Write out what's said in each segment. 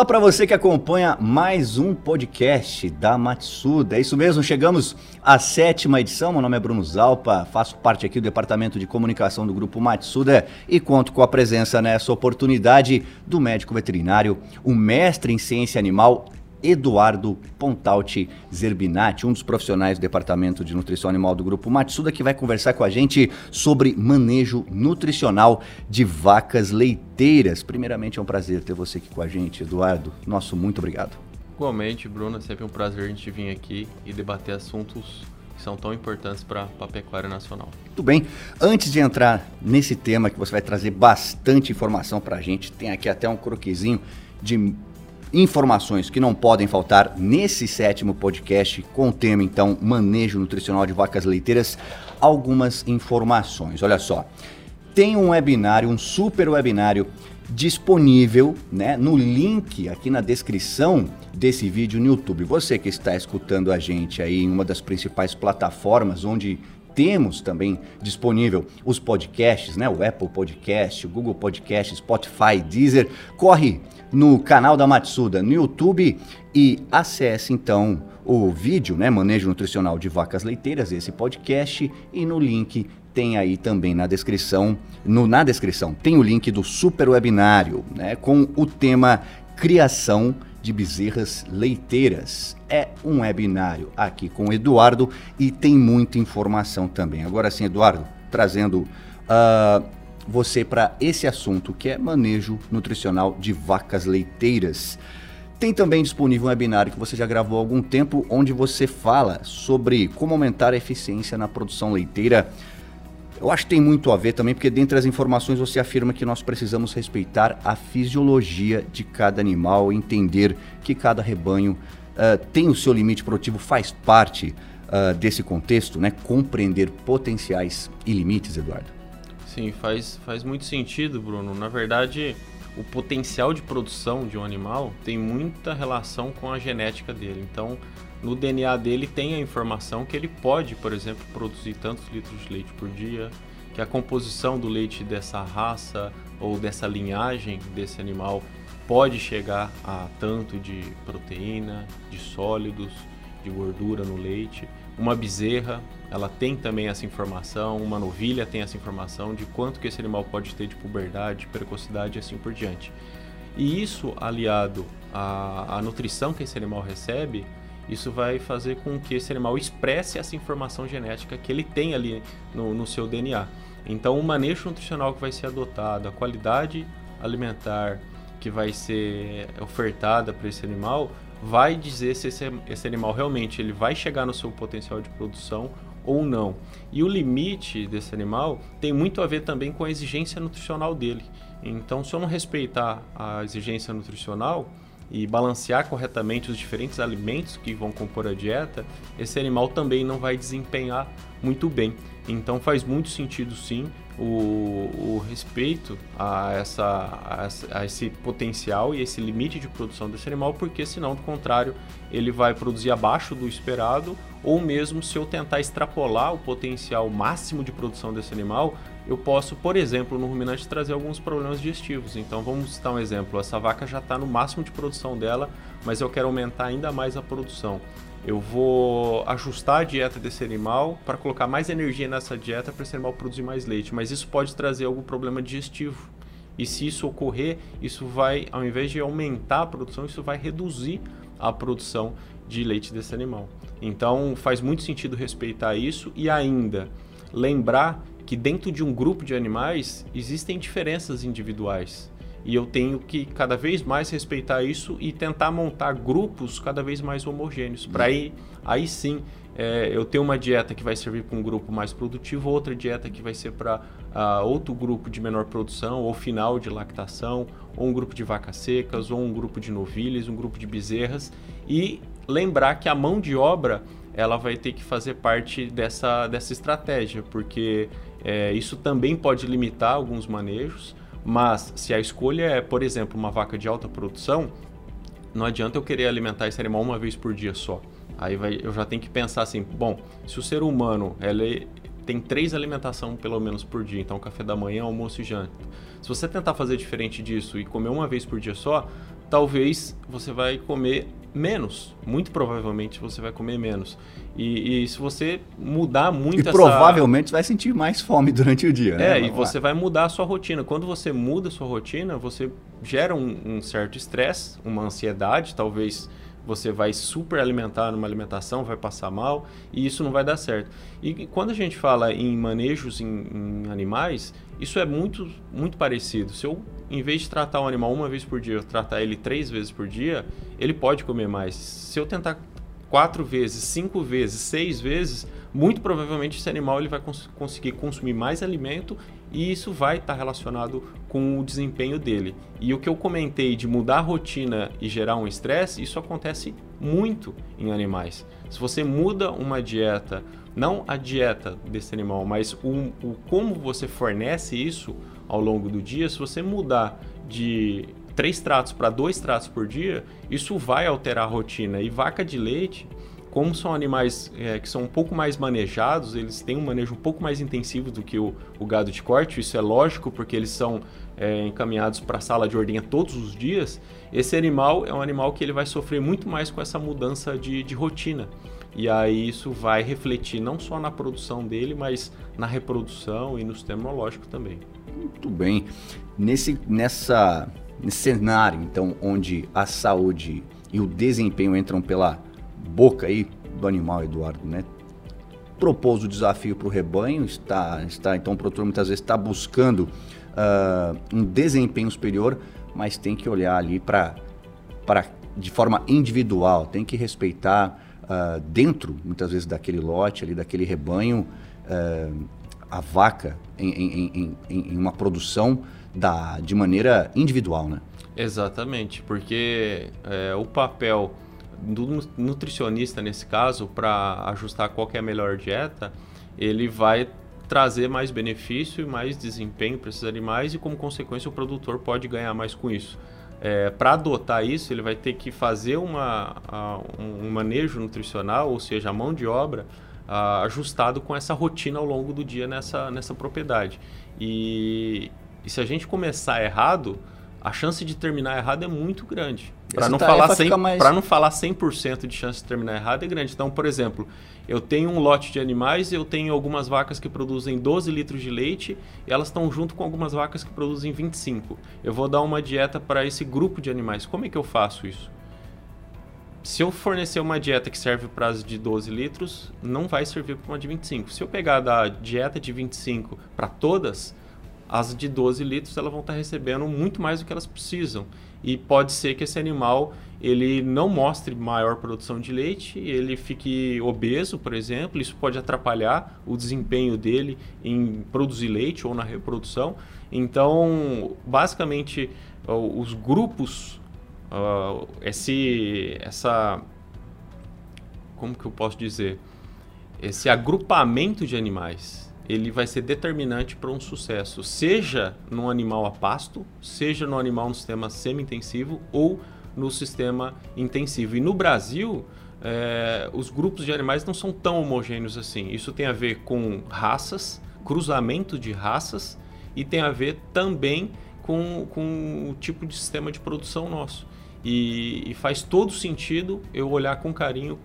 Olá para você que acompanha mais um podcast da Matsuda. É isso mesmo, chegamos à sétima edição. Meu nome é Bruno Zalpa, faço parte aqui do departamento de comunicação do grupo Matsuda e conto com a presença nessa oportunidade do médico veterinário, o mestre em ciência animal Eduardo Pontalti Zerbinati, um dos profissionais do Departamento de Nutrição Animal do Grupo Matsuda, que vai conversar com a gente sobre manejo nutricional de vacas leiteiras. Primeiramente, é um prazer ter você aqui com a gente, Eduardo. Nosso muito obrigado. Igualmente, Bruno, é sempre um prazer a gente vir aqui e debater assuntos que são tão importantes para a pecuária nacional. Muito bem. Antes de entrar nesse tema que você vai trazer bastante informação para a gente, tem aqui até um croquisinho de informações que não podem faltar nesse sétimo podcast com o tema então manejo nutricional de vacas leiteiras, algumas informações. Olha só. Tem um webinário, um super webinário disponível, né, no link aqui na descrição desse vídeo no YouTube. Você que está escutando a gente aí em uma das principais plataformas onde temos também disponível os podcasts, né? O Apple Podcast, o Google Podcast, Spotify, Deezer. Corre no canal da Matsuda no YouTube e acesse então o vídeo, né, Manejo Nutricional de Vacas Leiteiras, esse podcast e no link tem aí também na descrição, no, na descrição tem o link do super webinário, né, com o tema criação de bezerras leiteiras. É um webinário aqui com o Eduardo e tem muita informação também. Agora sim, Eduardo, trazendo uh, você para esse assunto que é manejo nutricional de vacas leiteiras. Tem também disponível um webinário que você já gravou há algum tempo, onde você fala sobre como aumentar a eficiência na produção leiteira. Eu acho que tem muito a ver também, porque dentre as informações você afirma que nós precisamos respeitar a fisiologia de cada animal, entender que cada rebanho uh, tem o seu limite produtivo, faz parte uh, desse contexto, né? Compreender potenciais e limites, Eduardo. Sim, faz, faz muito sentido, Bruno. Na verdade, o potencial de produção de um animal tem muita relação com a genética dele. Então, no DNA dele tem a informação que ele pode, por exemplo, produzir tantos litros de leite por dia, que a composição do leite dessa raça ou dessa linhagem desse animal pode chegar a tanto de proteína, de sólidos, de gordura no leite. Uma bezerra, ela tem também essa informação, uma novilha tem essa informação de quanto que esse animal pode ter de puberdade, de precocidade e assim por diante. E isso aliado à, à nutrição que esse animal recebe, isso vai fazer com que esse animal expresse essa informação genética que ele tem ali no, no seu DNA. Então, o manejo nutricional que vai ser adotado, a qualidade alimentar que vai ser ofertada para esse animal, vai dizer se esse, esse animal realmente ele vai chegar no seu potencial de produção ou não. E o limite desse animal tem muito a ver também com a exigência nutricional dele. Então, se eu não respeitar a exigência nutricional e balancear corretamente os diferentes alimentos que vão compor a dieta, esse animal também não vai desempenhar muito bem. Então, faz muito sentido sim o, o respeito a, essa, a, a, esse potencial e esse limite de produção desse animal, porque senão, do contrário, ele vai produzir abaixo do esperado, ou mesmo se eu tentar extrapolar o potencial máximo de produção desse animal, eu posso, por exemplo, no ruminante trazer alguns problemas digestivos. Então vamos citar um exemplo: essa vaca já está no máximo de produção dela, mas eu quero aumentar ainda mais a produção eu vou ajustar a dieta desse animal para colocar mais energia nessa dieta para esse animal produzir mais leite, mas isso pode trazer algum problema digestivo. E se isso ocorrer, isso vai, ao invés de aumentar a produção, isso vai reduzir a produção de leite desse animal. Então faz muito sentido respeitar isso e ainda lembrar que dentro de um grupo de animais existem diferenças individuais. E eu tenho que cada vez mais respeitar isso e tentar montar grupos cada vez mais homogêneos. Para aí, aí sim é, eu ter uma dieta que vai servir para um grupo mais produtivo, outra dieta que vai ser para uh, ah, outro grupo de menor produção, ou final de lactação, ou um grupo de vacas secas, ou um grupo de novilhas, um grupo de bezerras. E lembrar que a mão de obra ela vai ter que fazer parte dessa, dessa estratégia, porque é, isso também pode limitar alguns manejos. Mas se a escolha é, por exemplo, uma vaca de alta produção, não adianta eu querer alimentar esse animal uma vez por dia só. Aí vai, eu já tenho que pensar assim, bom, se o ser humano ele tem três alimentação pelo menos por dia, então café da manhã, almoço e janta. Se você tentar fazer diferente disso e comer uma vez por dia só, talvez você vai comer menos. Muito provavelmente você vai comer menos. E, e se você mudar muito e essa... provavelmente vai sentir mais fome durante o dia, né? É, e você vai mudar a sua rotina. Quando você muda a sua rotina, você gera um, um certo estresse, uma ansiedade, talvez você vai super alimentar numa alimentação, vai passar mal e isso não vai dar certo. E quando a gente fala em manejos em, em animais, isso é muito, muito parecido. Se eu, em vez de tratar um animal uma vez por dia, eu tratar ele três vezes por dia, ele pode comer mais. Se eu tentar quatro vezes, cinco vezes, seis vezes, muito provavelmente esse animal ele vai cons conseguir consumir mais alimento e isso vai estar tá relacionado com o desempenho dele. E o que eu comentei de mudar a rotina e gerar um estresse, isso acontece muito em animais. Se você muda uma dieta, não a dieta desse animal, mas o, o como você fornece isso ao longo do dia, se você mudar de três tratos para dois tratos por dia, isso vai alterar a rotina. E vaca de leite, como são animais é, que são um pouco mais manejados, eles têm um manejo um pouco mais intensivo do que o, o gado de corte, isso é lógico porque eles são é, encaminhados para a sala de ordenha todos os dias. Esse animal é um animal que ele vai sofrer muito mais com essa mudança de, de rotina. E aí isso vai refletir não só na produção dele, mas na reprodução e no sistema imunológico também. Muito bem. Nesse, nessa, nesse cenário, então, onde a saúde e o desempenho entram pela boca aí do animal, Eduardo, né? Propôs o desafio para o rebanho, está, está, então o produtor muitas vezes está buscando uh, um desempenho superior, mas tem que olhar ali para de forma individual, tem que respeitar uh, dentro, muitas vezes, daquele lote ali, daquele rebanho, uh, a vaca em, em, em, em, uma produção da, de maneira individual, né? Exatamente, porque é, o papel do nutricionista nesse caso para ajustar qual é a melhor dieta, ele vai trazer mais benefício e mais desempenho para esses animais e como consequência o produtor pode ganhar mais com isso. É, para adotar isso, ele vai ter que fazer uma, um manejo nutricional, ou seja, a mão de obra ajustado com essa rotina ao longo do dia nessa, nessa propriedade. E, e se a gente começar errado, a chance de terminar errado é muito grande. Para não, falar 100, mais... não falar 100% de chance de terminar errado é grande. Então, por exemplo, eu tenho um lote de animais, eu tenho algumas vacas que produzem 12 litros de leite e elas estão junto com algumas vacas que produzem 25. Eu vou dar uma dieta para esse grupo de animais. Como é que eu faço isso? Se eu fornecer uma dieta que serve para as de 12 litros, não vai servir para uma de 25. Se eu pegar da dieta de 25 para todas, as de 12 litros elas vão estar recebendo muito mais do que elas precisam. E pode ser que esse animal ele não mostre maior produção de leite, ele fique obeso, por exemplo, isso pode atrapalhar o desempenho dele em produzir leite ou na reprodução. Então, basicamente, os grupos, esse, essa, como que eu posso dizer, esse agrupamento de animais ele vai ser determinante para um sucesso, seja no animal a pasto, seja no animal no sistema semi-intensivo ou no sistema intensivo. E no Brasil, é, os grupos de animais não são tão homogêneos assim. Isso tem a ver com raças, cruzamento de raças e tem a ver também com, com o tipo de sistema de produção nosso. E, e faz todo sentido eu olhar com carinho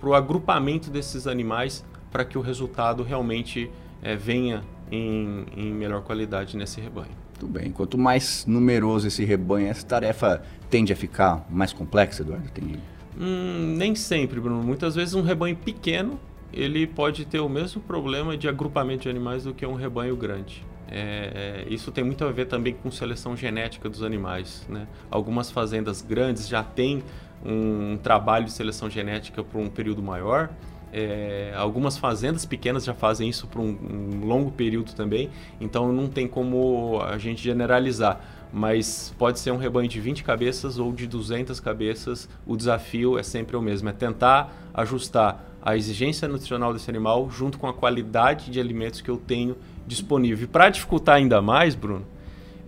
para o agrupamento desses animais para que o resultado realmente é, venha em, em melhor qualidade nesse rebanho. Muito bem. Quanto mais numeroso esse rebanho, essa tarefa tende a ficar mais complexa, Eduardo? Tem... Hum, nem sempre, Bruno. Muitas vezes um rebanho pequeno ele pode ter o mesmo problema de agrupamento de animais do que um rebanho grande. É, é, isso tem muito a ver também com seleção genética dos animais. Né? Algumas fazendas grandes já têm um trabalho de seleção genética por um período maior é, algumas fazendas pequenas já fazem isso por um, um, longo período também, então não tem como a gente generalizar. Mas pode ser um rebanho de 20 cabeças ou de 200 cabeças, o desafio é sempre o mesmo: é tentar ajustar a exigência nutricional desse animal junto com a qualidade de alimentos que eu tenho disponível. E para dificultar ainda mais, Bruno,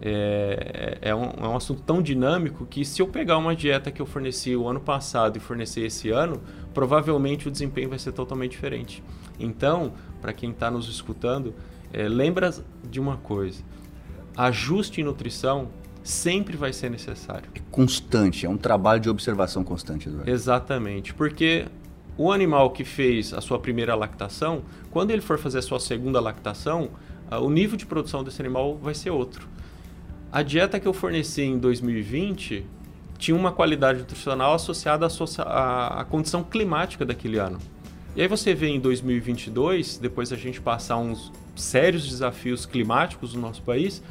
é, é, um, é um assunto tão dinâmico que se eu pegar uma dieta que eu forneci o ano passado e fornecer esse ano, provavelmente o desempenho vai ser totalmente diferente. Então, para quem está nos escutando, é, lembra de uma coisa: ajuste em nutrição sempre vai ser necessário. É constante, é um trabalho de observação constante. Eduardo. Exatamente, porque o animal que fez a sua primeira lactação, quando ele for fazer a sua segunda lactação, o nível de produção desse animal vai ser outro. A dieta que eu forneci em 2020 tinha uma qualidade nutricional associada à, condição climática daquele ano. E aí você vê em 2022, depois a gente passar uns sérios desafios climáticos no nosso país,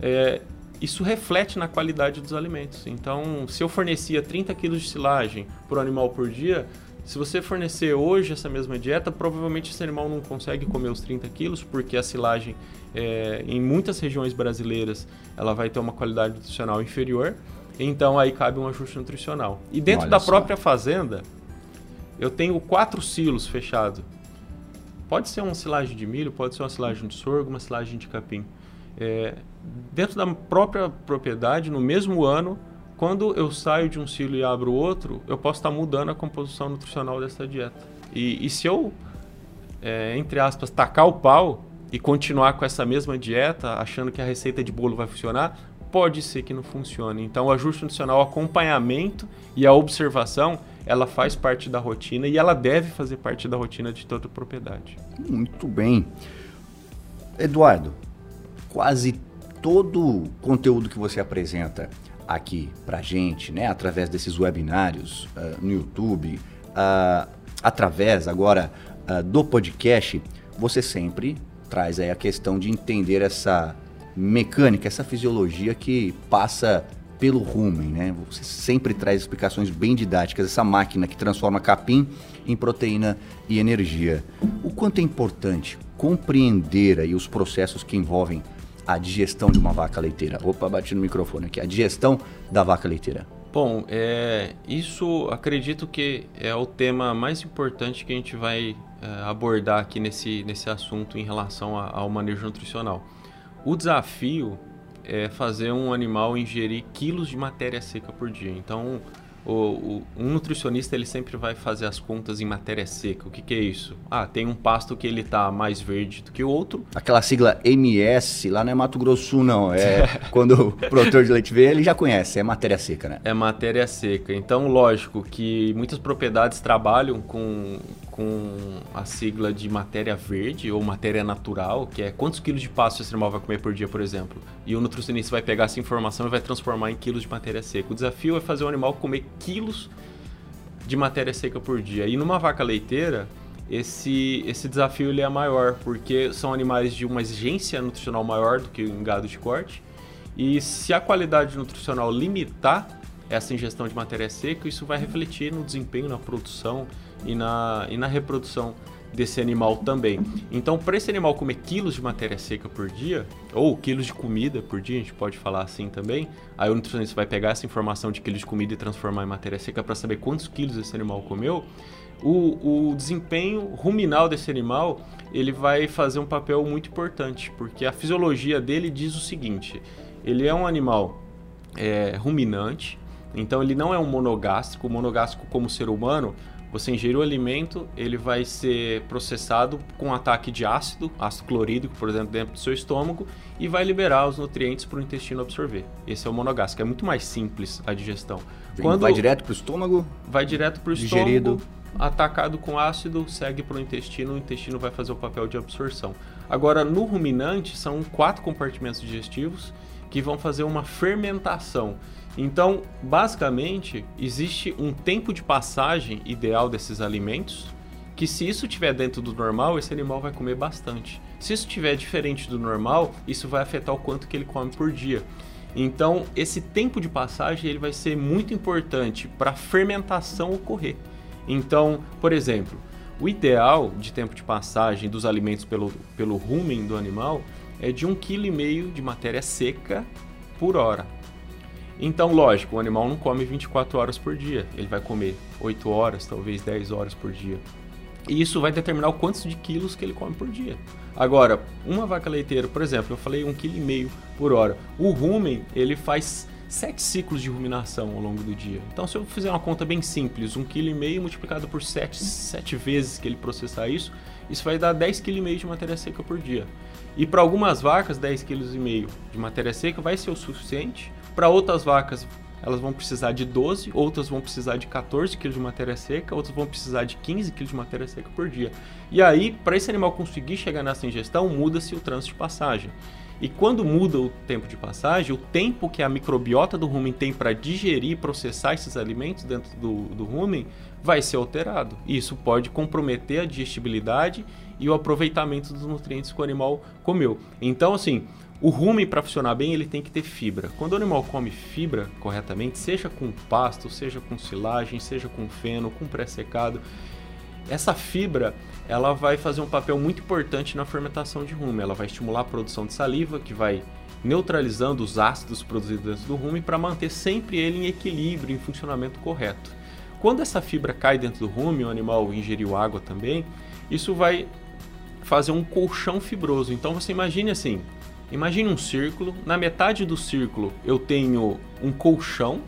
é, isso reflete na qualidade dos alimentos. Então, se eu fornecia 30 quilos de silagem por animal por dia, se você fornecer hoje essa mesma dieta, provavelmente esse animal não consegue comer os 30 quilos, porque a silagem, é, em muitas regiões brasileiras, ela vai ter uma qualidade nutricional inferior. Então, aí cabe um ajuste nutricional. E dentro Olha da só. própria fazenda, eu tenho quatro silos fechados. Pode ser uma silagem de milho, pode ser uma silagem de sorgo, uma silagem de capim. É, dentro da própria propriedade, no mesmo ano, quando eu saio de um silo e abro outro, eu posso estar mudando a composição nutricional dessa dieta. E, e se eu, é, entre aspas, tacar o pau e continuar com essa mesma dieta, achando que a receita de bolo vai funcionar, pode ser que não funcione. Então, o ajuste nutricional, o acompanhamento e a observação, ela faz parte da rotina e ela deve fazer parte da rotina de toda propriedade. Muito bem. Eduardo, quase todo o conteúdo que você apresenta aqui pra gente, né, através desses webinários uh, no YouTube, uh, através agora uh, do podcast, você sempre traz aí a questão de entender essa mecânica, essa fisiologia que passa pelo rumen, né? Você sempre traz explicações bem didáticas, essa máquina que transforma capim em proteína e energia. O quanto é importante compreender aí os processos que envolvem a digestão de uma vaca leiteira? Opa, bati no microfone aqui. A digestão da vaca leiteira. Bom, é, isso acredito que é o tema mais importante que a gente vai é, abordar aqui nesse, nesse assunto em relação ao manejo nutricional. O desafio é fazer um animal ingerir quilos de matéria seca por dia. Então, o, o, um nutricionista ele sempre vai fazer as contas em matéria seca. O que, que é isso? Ah, tem um pasto que ele tá mais verde do que o outro. Aquela sigla MS, lá não é Mato Grosso não. É quando o produtor de leite vê, ele já conhece, é matéria seca, né? É matéria seca. Então, lógico que muitas propriedades trabalham com, com a sigla de matéria verde ou matéria natural, que é quantos quilos de pasto esse animal vai comer por dia, por exemplo. E o nutricionista vai pegar essa informação e vai transformar em quilos de matéria seca. O desafio é fazer o animal comer quilos de matéria seca por dia. E numa vaca leiteira, esse, esse desafio ele é maior, porque são animais de uma exigência nutricional maior do que um gado de corte. E se a qualidade nutricional limitar essa ingestão de matéria seca, isso vai refletir no desempenho, na produção e na, e na reprodução desse animal também. Então, para esse animal comer quilos de matéria seca por dia, ou quilos de comida por dia, a gente pode falar assim também, aí o nutricionista vai pegar essa informação de quilos de comida e transformar em matéria seca para saber quantos quilos esse animal comeu, o, o desempenho ruminal desse animal ele vai fazer um papel muito importante, porque a fisiologia dele diz o seguinte: ele é um animal é, ruminante, então ele não é um monogástrico. O monogástrico, como ser humano, você ingerir o alimento, ele vai ser processado com ataque de ácido, ácido clorídrico, por exemplo, dentro do seu estômago, e vai liberar os nutrientes para o intestino absorver. Esse é o monogástrico, é muito mais simples a digestão. Quando vai direto para o estômago? Vai direto para o estômago, atacado com ácido, segue para o intestino, o intestino vai fazer o papel de absorção. Agora, no ruminante, são quatro compartimentos digestivos que vão fazer uma fermentação. Então, basicamente, existe um tempo de passagem ideal desses alimentos, que se isso estiver dentro do normal, esse animal vai comer bastante. Se isso estiver diferente do normal, isso vai afetar o quanto que ele come por dia. Então, esse tempo de passagem ele vai ser muito importante para a fermentação ocorrer. Então, por exemplo, o ideal de tempo de passagem dos alimentos pelo, pelo rumen do animal é de 1,5 kg de matéria seca por hora. Então, lógico, o animal não come 24 horas por dia, ele vai comer 8 horas, talvez 10 horas por dia. E isso vai determinar o quantos de quilos que ele come por dia. Agora, uma vaca leiteira, por exemplo, eu falei 1,5 kg por hora. O rumen, ele faz 7 ciclos de ruminação ao longo do dia. Então, se eu fizer uma conta bem simples, 1,5 kg multiplicado por 7, 7 vezes que ele processar isso, isso vai dar 10,5 kg de matéria seca por dia. E para algumas vacas, 10,5 kg de matéria seca vai ser o suficiente Para outras vacas, elas vão precisar de 12, outras vão precisar de 14 kg de matéria seca, outras vão precisar de 15 kg de matéria seca por dia. E aí, para esse animal conseguir chegar nessa ingestão, muda-se o trânsito de passagem. E quando muda o tempo de passagem, o tempo que a microbiota do rumen tem para digerir e processar esses alimentos dentro do, do rumen vai ser alterado. E isso pode comprometer a digestibilidade e o aproveitamento dos nutrientes que o animal comeu. Então, assim, o rumen para funcionar bem, ele tem que ter fibra. Quando o animal come fibra corretamente, seja com pasto, seja com silagem, seja com feno, com pré-secado, essa fibra ela vai fazer um papel muito importante na fermentação de rumen. Ela vai estimular a produção de saliva, que vai neutralizando os ácidos produzidos dentro do rumen para manter sempre ele em equilíbrio, em funcionamento correto. Quando essa fibra cai dentro do rumen, o animal ingeriu água também, isso vai fazer um colchão fibroso. Então você imagine assim, imagine um círculo, na metade do círculo eu tenho um colchão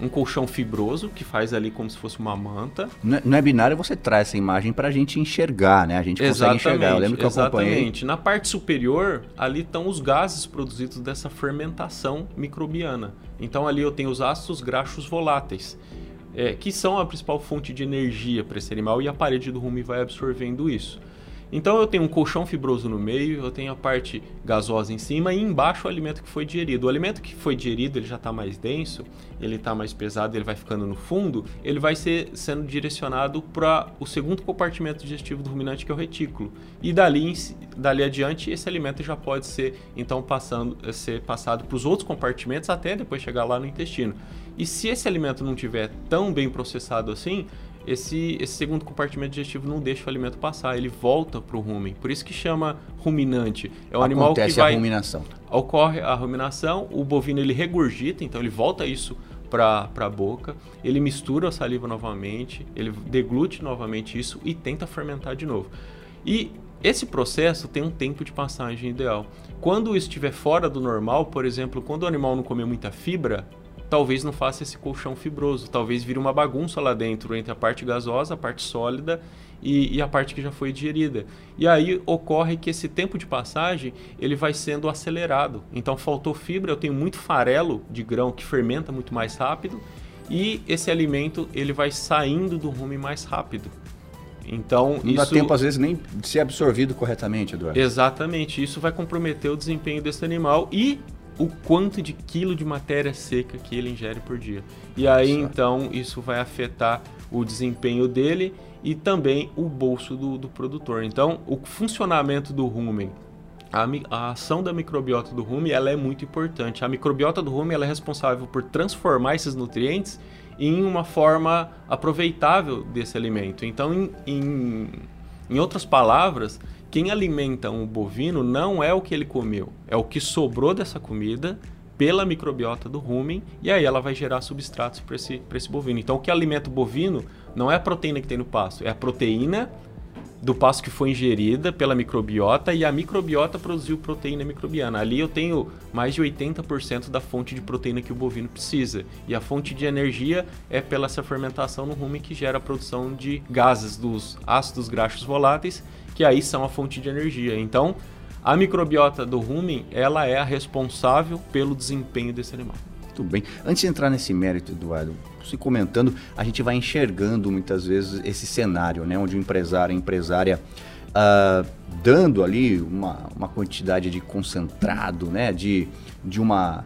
um colchão fibroso que faz ali como se fosse uma manta. Não é, binário, você traz essa imagem para a gente enxergar, né? A gente consegue enxergar. Eu lembro que exatamente. eu acompanhei. Na parte superior, ali estão os gases produzidos dessa fermentação microbiana. Então ali eu tenho os ácidos graxos voláteis. É, que são a principal fonte de energia para esse animal e a parede do rumen vai absorvendo isso. Então eu tenho um colchão fibroso no meio, eu tenho a parte gasosa em cima e embaixo o alimento que foi digerido. O alimento que foi digerido ele já está mais denso, ele está mais pesado, ele vai ficando no fundo, ele vai ser sendo direcionado para o segundo compartimento digestivo do ruminante que é o retículo. E dali, dali adiante esse alimento já pode ser então passando, ser passado para os outros compartimentos até depois chegar lá no intestino. E se esse alimento não tiver tão bem processado assim, esse, esse segundo compartimento digestivo não deixa o alimento passar, ele volta para o rumen. Por isso que chama ruminante. É um Acontece animal que vai... a ruminação. Ocorre a ruminação, o bovino ele regurgita, então ele volta isso para a boca, ele mistura a saliva novamente, ele deglute novamente isso e tenta fermentar de novo. E esse processo tem um tempo de passagem ideal. Quando estiver fora do normal, por exemplo, quando o animal não comer muita fibra, talvez não faça esse colchão fibroso, talvez vire uma bagunça lá dentro entre a parte gasosa, a parte sólida e, e, a parte que já foi digerida. E aí ocorre que esse tempo de passagem ele vai sendo acelerado. Então faltou fibra, eu tenho muito farelo de grão que fermenta muito mais rápido e esse alimento ele vai saindo do rumo mais rápido. Então, não isso... dá tempo às vezes nem de ser absorvido corretamente, Eduardo. Exatamente, isso vai comprometer o desempenho desse animal e o quanto de quilo de matéria seca que ele ingere por dia. E aí Nossa. então isso vai afetar o desempenho dele e também o bolso do, do produtor. Então o funcionamento do rumen, a, a, ação da microbiota do rumen ela é muito importante. A microbiota do rumen ela é responsável por transformar esses nutrientes em uma forma aproveitável desse alimento. Então, em, em, em outras palavras, quem alimenta um bovino não é o que ele comeu, é o que sobrou dessa comida pela microbiota do rumen e aí ela vai gerar substratos para esse, esse bovino. Então, o que alimenta o bovino não é a proteína que tem no pasto, é a proteína do pasto que foi ingerida pela microbiota e a microbiota produziu proteína microbiana. Ali eu tenho mais de 80% da fonte de proteína que o bovino precisa. E a fonte de energia é pela essa fermentação no rumen que gera a produção de gases dos ácidos graxos voláteis que aí são a fonte de energia. Então, a microbiota do rumen, ela é a responsável pelo desempenho desse animal. Tudo bem. Antes de entrar nesse mérito, Eduardo, se comentando, a gente vai enxergando muitas vezes esse cenário, né, onde o empresário, a empresária, uh, dando ali uma, uma quantidade de concentrado, né, de, de uma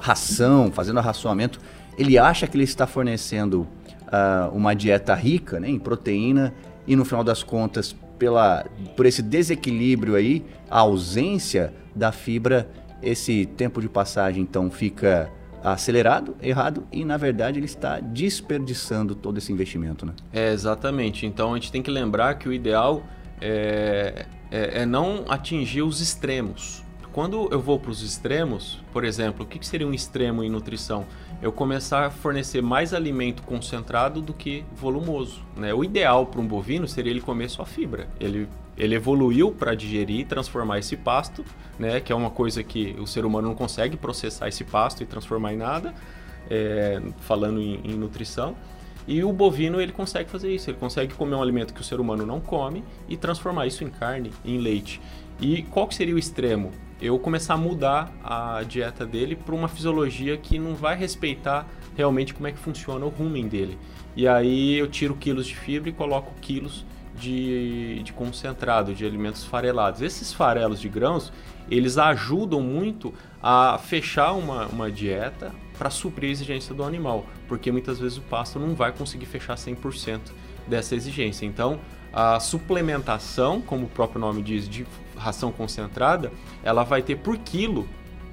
ração, fazendo arraçoamento, ele acha que ele está fornecendo uh, uma dieta rica né, em proteína e no final das contas pela, por esse desequilíbrio aí, a ausência da fibra, esse tempo de passagem então fica acelerado, errado e na verdade ele está desperdiçando todo esse investimento, né? É exatamente. Então a gente tem que lembrar que o ideal é, é, é não atingir os extremos. Quando eu vou para os extremos, por exemplo, o que seria um extremo em nutrição? eu começar a fornecer mais alimento concentrado do que volumoso. Né? O ideal para um bovino seria ele comer só fibra. Ele, ele evoluiu para digerir e transformar esse pasto, né? que é uma coisa que o ser humano não consegue processar esse pasto e transformar em nada, é, falando em, em nutrição. E o bovino ele consegue fazer isso, ele consegue comer um alimento que o ser humano não come e transformar isso em carne, em leite. E qual que seria o extremo? Eu começar a mudar a dieta dele para uma fisiologia que não vai respeitar realmente como é que funciona o rumen dele. E aí eu tiro quilos de fibra e coloco quilos de, de concentrado, de alimentos farelados. Esses farelos de grãos, eles ajudam muito a fechar uma, uma dieta para suprir a exigência do animal, porque muitas vezes o pasto não vai conseguir fechar 100% dessa exigência. Então, a suplementação, como o próprio nome diz, de ração concentrada, ela vai ter por quilo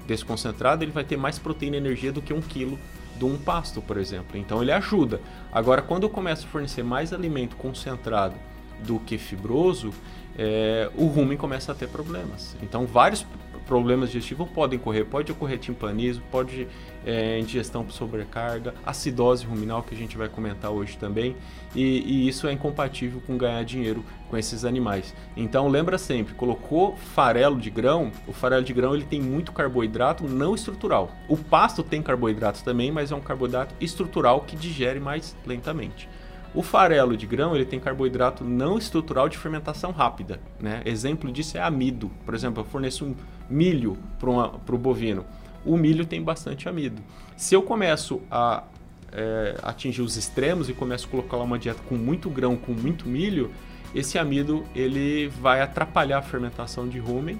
desse concentrado, ele vai ter mais proteína e energia do que um quilo de um pasto, por exemplo. Então ele ajuda. Agora, quando eu começo a fornecer mais alimento concentrado do que fibroso, é, o rumen começa a ter problemas. Então, vários problemas digestivos podem ocorrer. Pode ocorrer timpanismo, pode é, indigestão por sobrecarga, acidose ruminal, que a gente vai comentar hoje também. E, e, isso é incompatível com ganhar dinheiro com esses animais. Então, lembra sempre, colocou farelo de grão, o farelo de grão ele tem muito carboidrato não estrutural. O pasto tem carboidratos também, mas é um carboidrato estrutural que digere mais lentamente. O farelo de grão ele tem carboidrato não estrutural de fermentação rápida. Né? Exemplo disso é amido. Por exemplo, eu forneço um milho para o bovino. O milho tem bastante amido. Se eu começo a é, atingir os extremos e começo a colocar lá uma dieta com muito grão, com muito milho, esse amido ele vai atrapalhar a fermentação de rumen.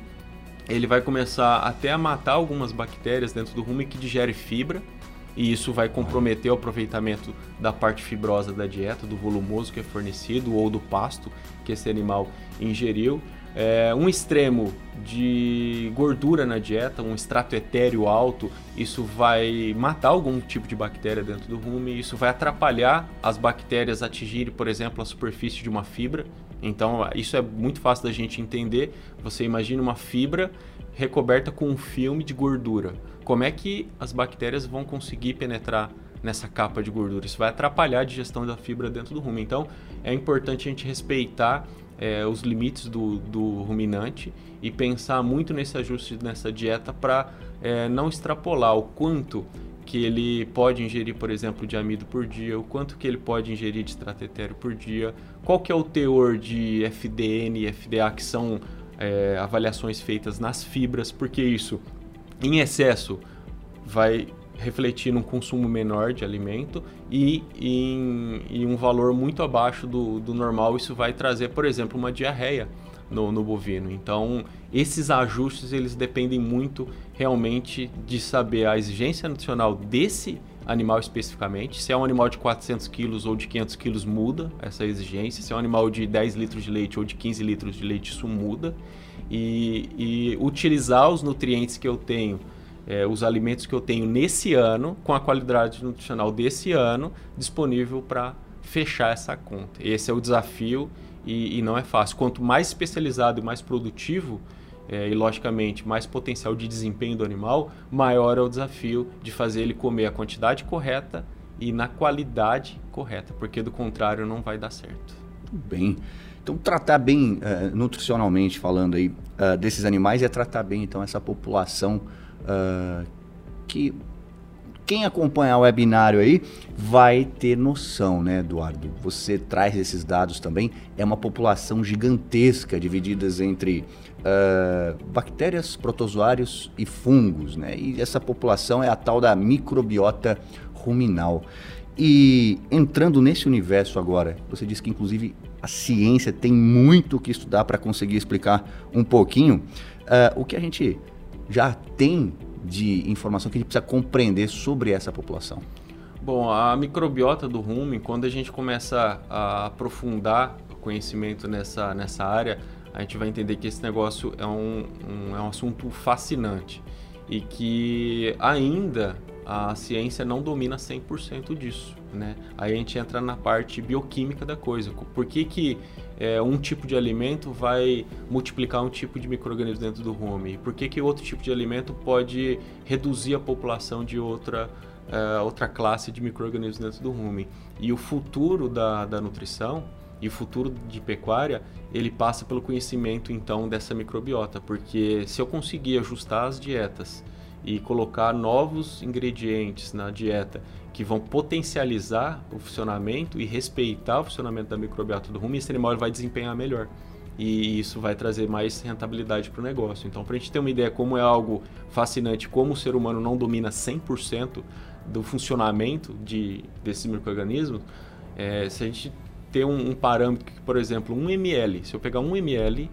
Ele vai começar até a matar algumas bactérias dentro do rumen que digere fibra e isso vai comprometer o aproveitamento da parte fibrosa da dieta, do volumoso que é fornecido ou do pasto que esse animal ingeriu. É, um extremo de gordura na dieta, um extrato etéreo alto, isso vai matar algum tipo de bactéria dentro do rumen, isso vai atrapalhar as bactérias atingirem, por exemplo, a superfície de uma fibra. Então, isso é muito fácil da gente entender. Você imagina uma fibra recoberta com um filme de gordura como é que as bactérias vão conseguir penetrar nessa capa de gordura? Isso vai atrapalhar a digestão da fibra dentro do rumen. Então, é importante a gente respeitar é, os limites do, do, ruminante e pensar muito nesse ajuste nessa dieta para é, não extrapolar o quanto que ele pode ingerir, por exemplo, de amido por dia, o quanto que ele pode ingerir de estratetério por dia, qual que é o teor de FDN e FDA, que são é, avaliações feitas nas fibras, porque isso em excesso vai refletir num consumo menor de alimento e em, em um valor muito abaixo do, do, normal isso vai trazer, por exemplo, uma diarreia no, no, bovino. Então, esses ajustes eles dependem muito realmente de saber a exigência nutricional desse animal especificamente. Se é um animal de 400 quilos ou de 500 quilos, muda essa exigência. Se é um animal de 10 litros de leite ou de 15 litros de leite, isso muda e, e utilizar os nutrientes que eu tenho, é, os alimentos que eu tenho nesse ano, com a qualidade nutricional desse ano, disponível para fechar essa conta. Esse é o desafio e, e, não é fácil. Quanto mais especializado e mais produtivo, é, e logicamente mais potencial de desempenho do animal, maior é o desafio de fazer ele comer a quantidade correta e na qualidade correta, porque do contrário não vai dar certo. Bem. Então, tratar bem, uh, nutricionalmente falando aí, uh, desses animais é tratar bem, então, essa população uh, que quem acompanhar o webinário aí vai ter noção, né, Eduardo? Você traz esses dados também. É uma população gigantesca, divididas entre uh, bactérias, protozoários e fungos, né? E essa população é a tal da microbiota ruminal. E entrando nesse universo agora, você disse que inclusive a ciência tem muito que estudar para conseguir explicar um pouquinho uh, o que a gente já tem de informação que a gente precisa compreender sobre essa população. Bom, a microbiota do rumen, quando a gente começa a aprofundar o conhecimento nessa, nessa área, a gente vai entender que esse negócio é um, um, é um assunto fascinante e que ainda a ciência não domina 100% disso, né? Aí a gente entra na parte bioquímica da coisa. Por que, que é, um tipo de alimento vai multiplicar um tipo de microorganismo dentro do rumen? Por que, que outro tipo de alimento pode reduzir a população de outra, é, outra classe de microorganismos dentro do rumen? E o futuro da, da nutrição e o futuro de pecuária, ele passa pelo conhecimento então dessa microbiota, porque se eu conseguir ajustar as dietas e colocar novos ingredientes na dieta que vão potencializar o funcionamento e respeitar o funcionamento da microbiota do rumen, esse animal vai desempenhar melhor. e isso vai trazer mais rentabilidade para o negócio. Então, para a gente ter uma ideia como é algo fascinante, como o ser humano não domina 100% do funcionamento de, desses micro-organismos, é, se a gente ter um, um parâmetro que, por exemplo, 1 ml, se eu pegar 1 ml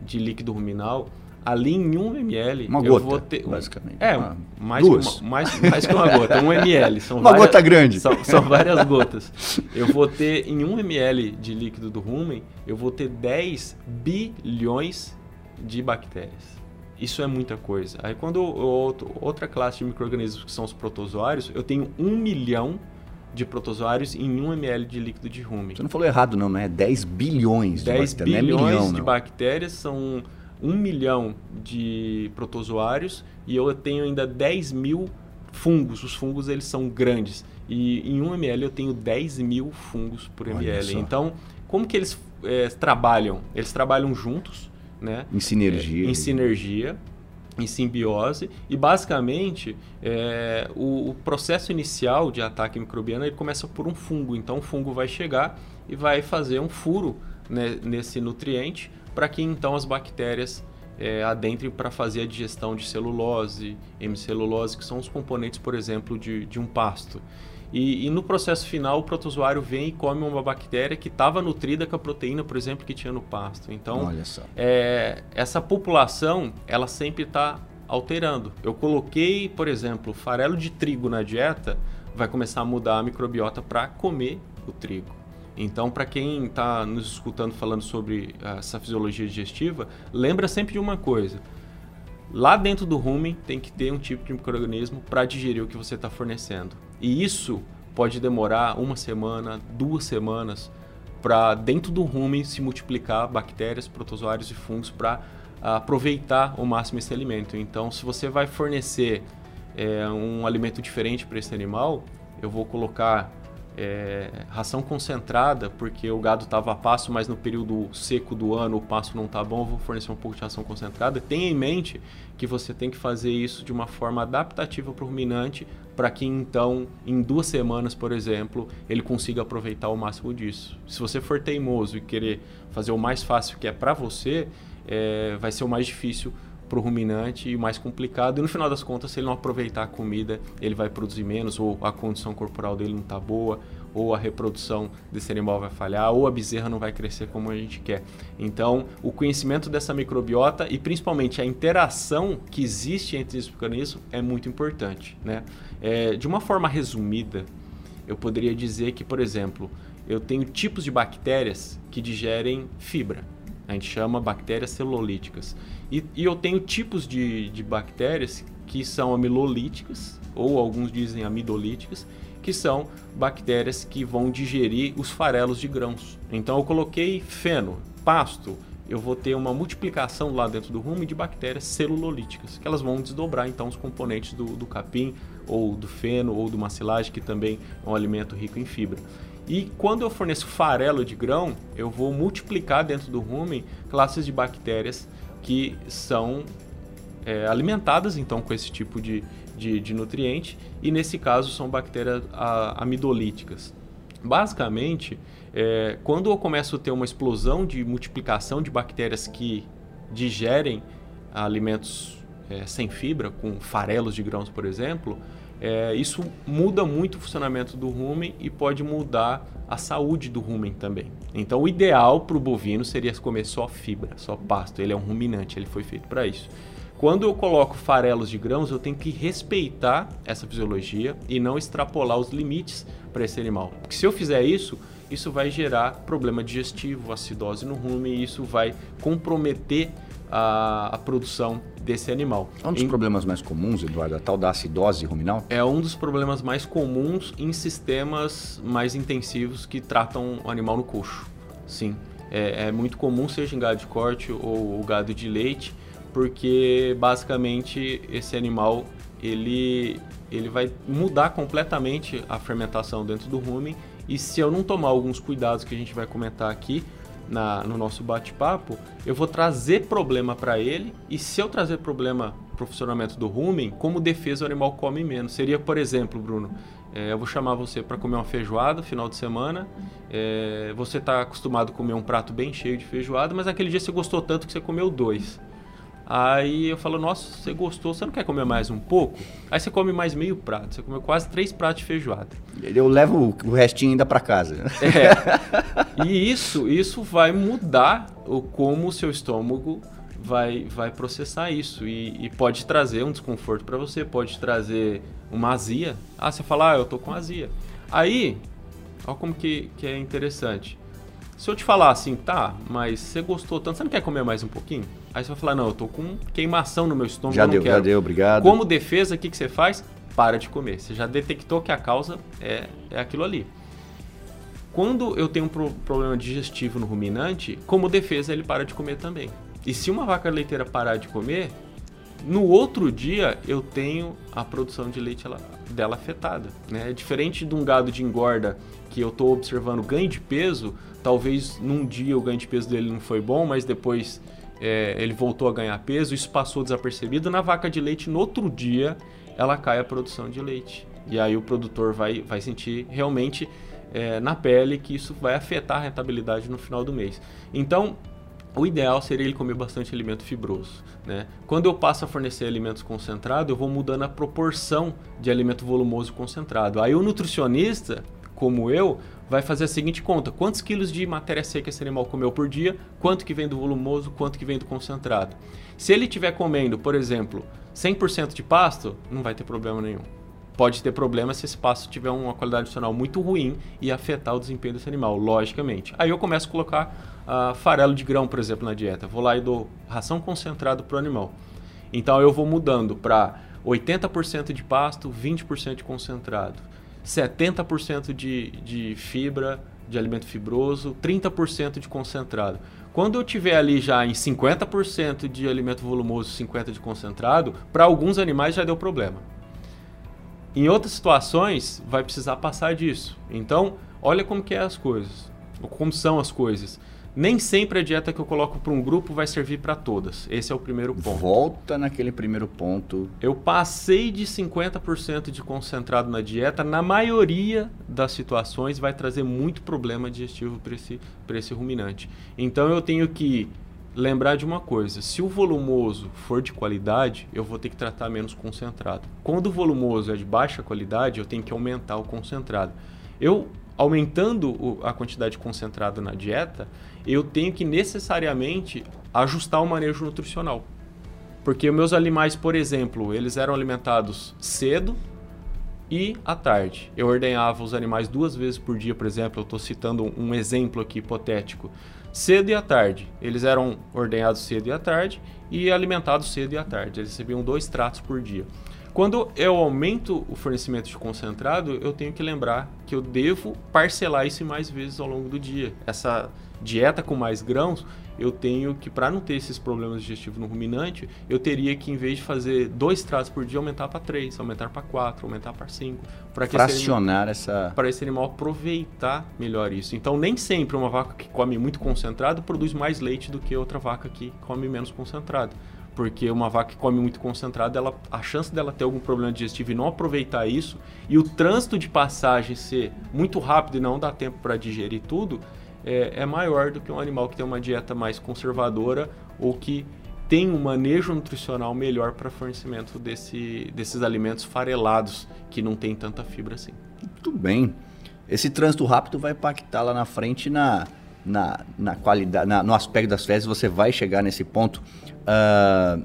de líquido ruminal, ali em 1 ml uma eu gota, vou ter basicamente. É, uma, mais, que uma, mais, mais que uma gota, 1 ml. São uma várias, gota grande. São, são, várias gotas. Eu vou ter em 1 ml de líquido do rumen, eu vou ter 10 bilhões de bactérias. Isso é muita coisa. Aí quando outro, outra classe de micro-organismos que são os protozoários, eu tenho 1 milhão de protozoários em 1 ml de líquido de rumen. Você não falou errado não, né? 10 bilhões 10 de bactérias, bilhões não é milhão, de não. bactérias são 1 milhão de protozoários e eu tenho ainda 10 mil fungos. Os fungos eles são grandes. E em 1 ml eu tenho 10 mil fungos por ml. Então, como que eles é, trabalham? Eles trabalham juntos, né? Em sinergia. É, em sinergia, em simbiose. E basicamente, é, o, o, processo inicial de ataque microbiano ele começa por um fungo. Então, o fungo vai chegar e vai fazer um furo né, nesse nutriente para que então as bactérias é, adentrem para fazer a digestão de celulose, hemicelulose, que são os componentes, por exemplo, de, de um pasto. E, e, no processo final, o protozoário vem e come uma bactéria que estava nutrida com a proteína, por exemplo, que tinha no pasto. Então, é, essa população, ela sempre está alterando. Eu coloquei, por exemplo, farelo de trigo na dieta, vai começar a mudar a microbiota para comer o trigo. Então, para quem está nos escutando falando sobre essa fisiologia digestiva, lembra sempre de uma coisa. Lá dentro do rumen tem que ter um tipo de microorganismo para digerir o que você está fornecendo. E isso pode demorar uma semana, duas semanas para dentro do rumen se multiplicar bactérias, protozoários e fungos para aproveitar ao máximo esse alimento. Então, se você vai fornecer é, um alimento diferente para esse animal, eu vou colocar é, ração concentrada, porque o gado estava a passo, mas no período seco do ano o passo não está bom, vou fornecer um pouco de ração concentrada. Tenha em mente que você tem que fazer isso de uma forma adaptativa para o ruminante, para que então, em duas semanas, por exemplo, ele consiga aproveitar o máximo disso. Se você for teimoso e querer fazer o mais fácil que é para você, é, vai ser o mais difícil para o ruminante e mais complicado. E no final das contas, se ele não aproveitar a comida, ele vai produzir menos, ou a condição corporal dele não está boa, ou a reprodução desse animal vai falhar, ou a bezerra não vai crescer como a gente quer. Então, o conhecimento dessa microbiota e principalmente a interação que existe entre esses organismos é muito importante. Né? É, de uma forma resumida, eu poderia dizer que, por exemplo, eu tenho tipos de bactérias que digerem fibra. A gente chama bactérias celulíticas. E, e eu tenho tipos de, de bactérias que são amilolíticas, ou alguns dizem amidolíticas, que são bactérias que vão digerir os farelos de grãos. Então eu coloquei feno, pasto, eu vou ter uma multiplicação lá dentro do rumo de bactérias celulolíticas, que elas vão desdobrar então os componentes do, do capim, ou do feno, ou do macilagem, que também é um alimento rico em fibra. E quando eu forneço farelo de grão, eu vou multiplicar dentro do rumen classes de bactérias que são é, alimentadas então com esse tipo de, de, de, nutriente e nesse caso são bactérias a, amidolíticas. Basicamente, é, quando eu começo a ter uma explosão de multiplicação de bactérias que digerem alimentos é, sem fibra, com farelos de grãos, por exemplo, é, isso muda muito o funcionamento do rumen e pode mudar a saúde do rumen também. Então, o ideal para o bovino seria comer só fibra, só pasto. Ele é um ruminante, ele foi feito para isso. Quando eu coloco farelos de grãos, eu tenho que respeitar essa fisiologia e não extrapolar os limites para esse animal. Porque se eu fizer isso, isso vai gerar problema digestivo, acidose no rumen e isso vai comprometer a, a produção desse animal. É um dos em, problemas mais comuns, Eduardo, a tal da acidose ruminal? É um dos problemas mais comuns em sistemas mais intensivos que tratam o animal no coxo. Sim, é, é muito comum, seja em gado de corte ou, ou gado de leite, porque basicamente esse animal ele, ele vai mudar completamente a fermentação dentro do rumen e se eu não tomar alguns cuidados que a gente vai comentar aqui, na, no nosso bate-papo, eu vou trazer problema para ele e se eu trazer problema para o funcionamento do rumen, como defesa o animal come menos. Seria, por exemplo, Bruno, é, eu vou chamar você para comer uma feijoada final de semana. É, você está acostumado a comer um prato bem cheio de feijoada, mas aquele dia você gostou tanto que você comeu dois. Aí eu falo, nossa, você gostou, você não quer comer mais um pouco? Aí você come mais meio prato, você comeu quase três pratos de feijoada. Eu levo o restinho ainda para casa. É. E isso, isso vai mudar o como o seu estômago vai, vai processar isso e, e pode trazer um desconforto para você, pode trazer uma azia. Ah, você fala, ah, eu tô com azia. Aí, olha como que, que é interessante. Se eu te falar assim, tá, mas você gostou tanto, você não quer comer mais um pouquinho? Aí você vai falar, não, eu tô com queimação no meu estômago, já deu, quero. Já deu, obrigado. Como defesa, o que, que você faz? Para de comer. Você já detectou que a causa é, é aquilo ali. Quando eu tenho um pro problema digestivo no ruminante, como defesa, ele para de comer também. E se uma vaca leiteira parar de comer, no outro dia eu tenho a produção de leite dela afetada. Né? É diferente de um gado de engorda que eu estou observando ganho de peso, talvez num dia o ganho de peso dele não foi bom, mas depois é, ele voltou a ganhar peso, isso passou desapercebido. Na vaca de leite, no outro dia, ela cai a produção de leite. E aí o produtor vai, vai sentir realmente é, na pele que isso vai afetar a rentabilidade no final do mês. Então, o ideal seria ele comer bastante alimento fibroso. Né? Quando eu passo a fornecer alimentos concentrados, eu vou mudando a proporção de alimento volumoso concentrado. Aí o nutricionista, como eu, vai fazer a seguinte conta: quantos quilos de matéria seca esse animal comeu por dia, quanto que vem do volumoso, quanto que vem do concentrado. Se ele estiver comendo, por exemplo, 100% de pasto, não vai ter problema nenhum. Pode ter problema se esse pasto tiver uma qualidade nutricional muito ruim e afetar o desempenho desse animal, logicamente. Aí eu começo a colocar uh, farelo de grão, por exemplo, na dieta. Vou lá e dou ração concentrada para o animal. Então eu vou mudando para 80% de pasto, 20% de concentrado. 70% de, de fibra, de alimento fibroso, 30% de concentrado. Quando eu tiver ali já em 50% de alimento volumoso, 50% de concentrado, para alguns animais já deu problema. Em outras situações, vai precisar passar disso. Então, olha como que é as coisas, como são as coisas nem sempre a dieta que eu coloco para um grupo vai servir para todas. Esse é o primeiro ponto. Volta naquele primeiro ponto. Eu passei de 50% de concentrado na dieta, na maioria das situações vai trazer muito problema digestivo para esse, esse ruminante. Então eu tenho que lembrar de uma coisa: se o volumoso for de qualidade, eu vou ter que tratar menos concentrado. Quando o volumoso é de baixa qualidade, eu tenho que aumentar o concentrado. Eu aumentando a quantidade concentrada na dieta, eu tenho que necessariamente ajustar o manejo nutricional. Porque meus animais, por exemplo, eles eram alimentados cedo e à tarde. Eu ordenhava os animais duas vezes por dia, por exemplo. Eu estou citando um exemplo aqui hipotético. Cedo e à tarde. Eles eram ordenhados cedo e à tarde e alimentados cedo e à tarde. Eles recebiam dois tratos por dia. Quando eu aumento o fornecimento de concentrado, eu tenho que lembrar que eu devo parcelar isso mais vezes ao longo do dia. Essa dieta com mais grãos, eu tenho que, para não ter esses problemas digestivos no ruminante, eu teria que, em vez de fazer dois tratos por dia, aumentar para três, aumentar para quatro, aumentar para cinco. Para fracionar esse animal, essa. Para esse animal aproveitar melhor isso. Então, nem sempre uma vaca que come muito concentrado produz mais leite do que outra vaca que come menos concentrado porque uma vaca que come muito concentrado, ela, a chance dela ter algum problema digestivo e não aproveitar isso, e o trânsito de passagem ser muito rápido e não dar tempo para digerir tudo, é, é, maior do que um animal que tem uma dieta mais conservadora ou que tem um manejo nutricional melhor para fornecimento desse, desses alimentos farelados que não tem tanta fibra assim. Muito bem. Esse trânsito rápido vai impactar lá na frente na, na, na qualidade, na, no aspecto das fezes, você vai chegar nesse ponto. Uh,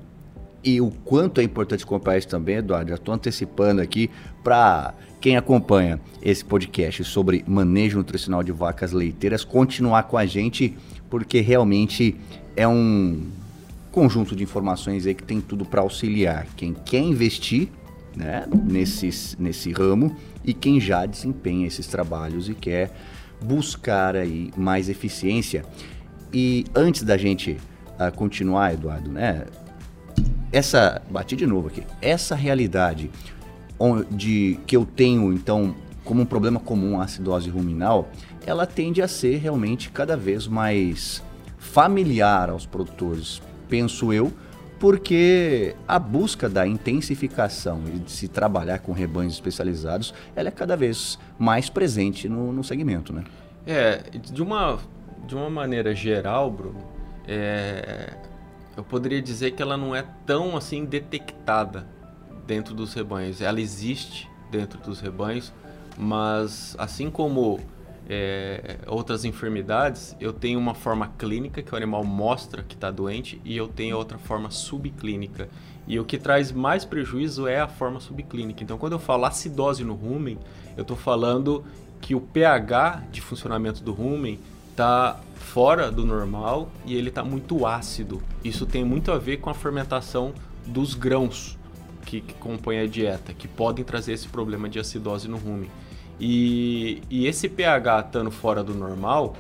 e o quanto é importante comprar isso também, Eduardo, já estou antecipando aqui para quem acompanha esse podcast sobre manejo nutricional de vacas leiteiras continuar com a gente, porque realmente é um conjunto de informações aí que tem tudo para auxiliar quem quer investir né, nesse, nesse ramo e quem já desempenha esses trabalhos e quer buscar aí mais eficiência. E antes da gente uh, continuar, Eduardo, né? Essa, bati de novo aqui, essa realidade onde que eu tenho então como um problema comum a acidose ruminal, ela tende a ser realmente cada vez mais familiar aos produtores, penso eu, porque a busca da intensificação e de se trabalhar com rebanhos especializados, ela é cada vez mais presente no, no segmento, né? É, de uma, de uma maneira geral, Bruno, é, eu poderia dizer que ela não é tão assim detectada dentro dos rebanhos. Ela existe dentro dos rebanhos, mas assim como é, outras enfermidades, eu tenho uma forma clínica que o animal mostra que está doente e eu tenho outra forma subclínica. E o que traz mais prejuízo é a forma subclínica. Então, quando eu falo acidose no rumen, eu estou falando que o pH de funcionamento do rumen está fora do normal e ele está muito ácido. Isso tem muito a ver com a fermentação dos grãos que, que compõem a dieta, que podem trazer esse problema de acidose no rumen. E, e esse pH estando fora do normal,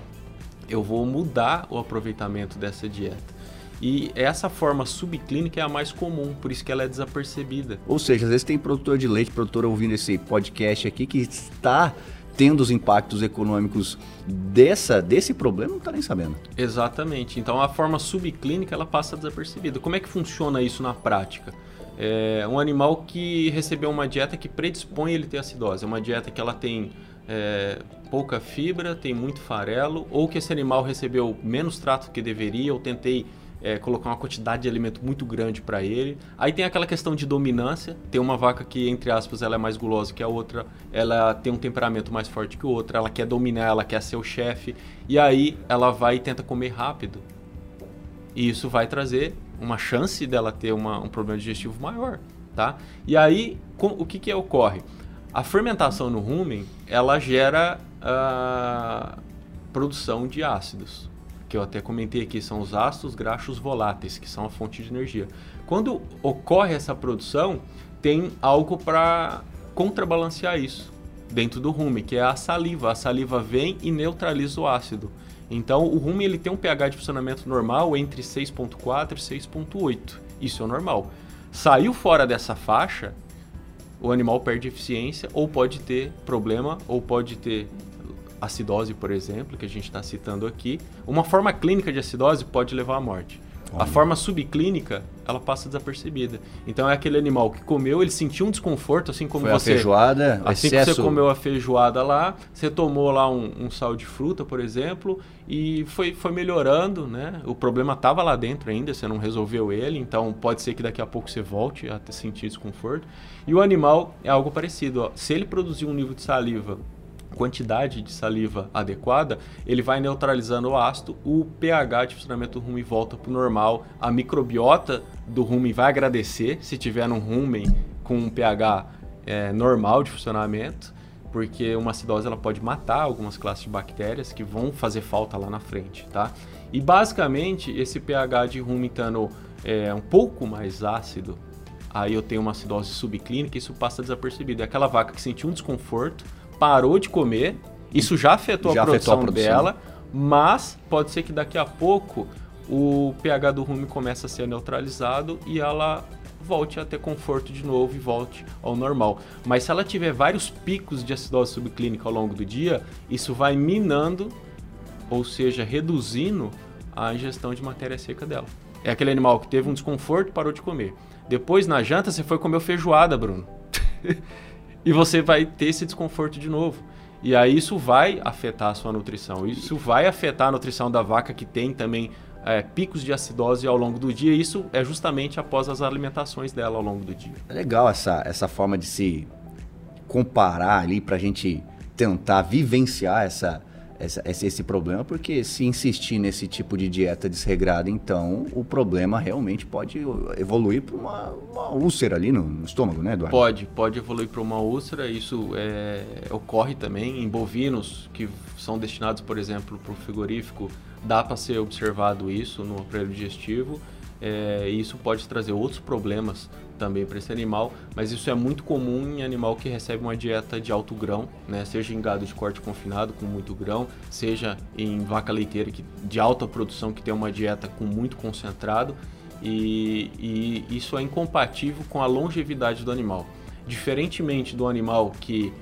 eu vou mudar o aproveitamento dessa dieta. E essa forma subclínica é a mais comum, por isso que ela é desapercebida. Ou seja, às vezes tem produtor de leite, produtor ouvindo esse podcast aqui que está tendo os impactos econômicos dessa, desse problema, não está nem sabendo. Exatamente. Então a forma subclínica ela passa desapercebida. Como é que funciona isso na prática? É um animal que recebeu uma dieta que predispõe ele ter acidose. É uma dieta que ela tem é, pouca fibra, tem muito farelo, ou que esse animal recebeu menos trato que deveria, ou tentei é, colocar uma quantidade de alimento muito grande para ele. Aí tem aquela questão de dominância. Tem uma vaca que, entre aspas, ela é mais gulosa que a outra, ela tem um temperamento mais forte que o outro, ela quer dominar, ela quer ser o chefe. E aí ela vai e tenta comer rápido. E isso vai trazer uma chance dela ter uma, um problema digestivo maior, tá? E aí, com, o que, que ocorre? A fermentação no rumen, ela gera a ah, produção de ácidos que eu até comentei aqui, são os ácidos graxos voláteis, que são a fonte de energia. Quando ocorre essa produção, tem algo para contrabalancear isso dentro do rumen, que é a saliva. A saliva vem e neutraliza o ácido. Então, o rumen ele tem um pH de funcionamento normal entre 6.4 e 6.8. Isso é normal. Saiu fora dessa faixa, o animal perde eficiência ou pode ter problema ou pode ter acidose, por exemplo, que a gente está citando aqui, uma forma clínica de acidose pode levar à morte. A forma subclínica, ela passa desapercebida. Então é aquele animal que comeu, ele sentiu um desconforto, assim como Foi você. A feijoada, assim excesso... que você comeu a feijoada lá, você tomou lá um, um, sal de fruta, por exemplo, e foi, foi melhorando, né? O problema estava lá dentro ainda, você não resolveu ele, então pode ser que daqui a pouco você volte a sentir desconforto. E o animal é algo parecido. Ó. Se ele produzir um nível de saliva quantidade de saliva adequada, ele vai neutralizando o ácido, o pH de funcionamento do rumen volta para o normal, a microbiota do rumen vai agradecer se tiver um rumen com um pH é, normal de funcionamento, porque uma acidose ela pode matar algumas classes de bactérias que vão fazer falta lá na frente, tá? E basicamente esse pH de rumen estando é, um pouco mais ácido, aí eu tenho uma acidose subclínica, isso passa desapercebido. É aquela vaca que sentiu um desconforto, parou de comer, isso já afetou, já a, produção afetou a produção dela, mas pode ser que daqui a pouco o pH do rumen comece a ser neutralizado e ela volte a ter conforto de novo e volte ao normal. Mas se ela tiver vários picos de acidose subclínica ao longo do dia, isso vai minando, ou seja, reduzindo a ingestão de matéria seca dela. É aquele animal que teve um desconforto e parou de comer. Depois, na janta, você foi comer feijoada, Bruno. e você vai ter esse desconforto de novo. E aí isso vai afetar a sua nutrição. Isso vai afetar a nutrição da vaca que tem também é, picos de acidose ao longo do dia. E isso é justamente após as alimentações dela ao longo do dia. É legal essa, essa forma de se comparar ali para a gente tentar vivenciar essa, essa, esse problema, porque se insistir nesse tipo de dieta desregrada, então o problema realmente pode evoluir para uma, uma, úlcera ali no, no, estômago, né, Eduardo? Pode, pode evoluir para uma úlcera. Isso é, ocorre também em bovinos que são destinados, por exemplo, para o frigorífico. Dá para ser observado isso no aparelho digestivo. É, e isso pode trazer outros problemas também para esse animal, mas isso é muito comum em animal que recebe uma dieta de alto grão, né? seja em gado de corte confinado com muito grão, seja em vaca leiteira que, de alta produção que tem uma dieta com muito concentrado e, e isso é incompatível com a longevidade do animal. Diferentemente do animal que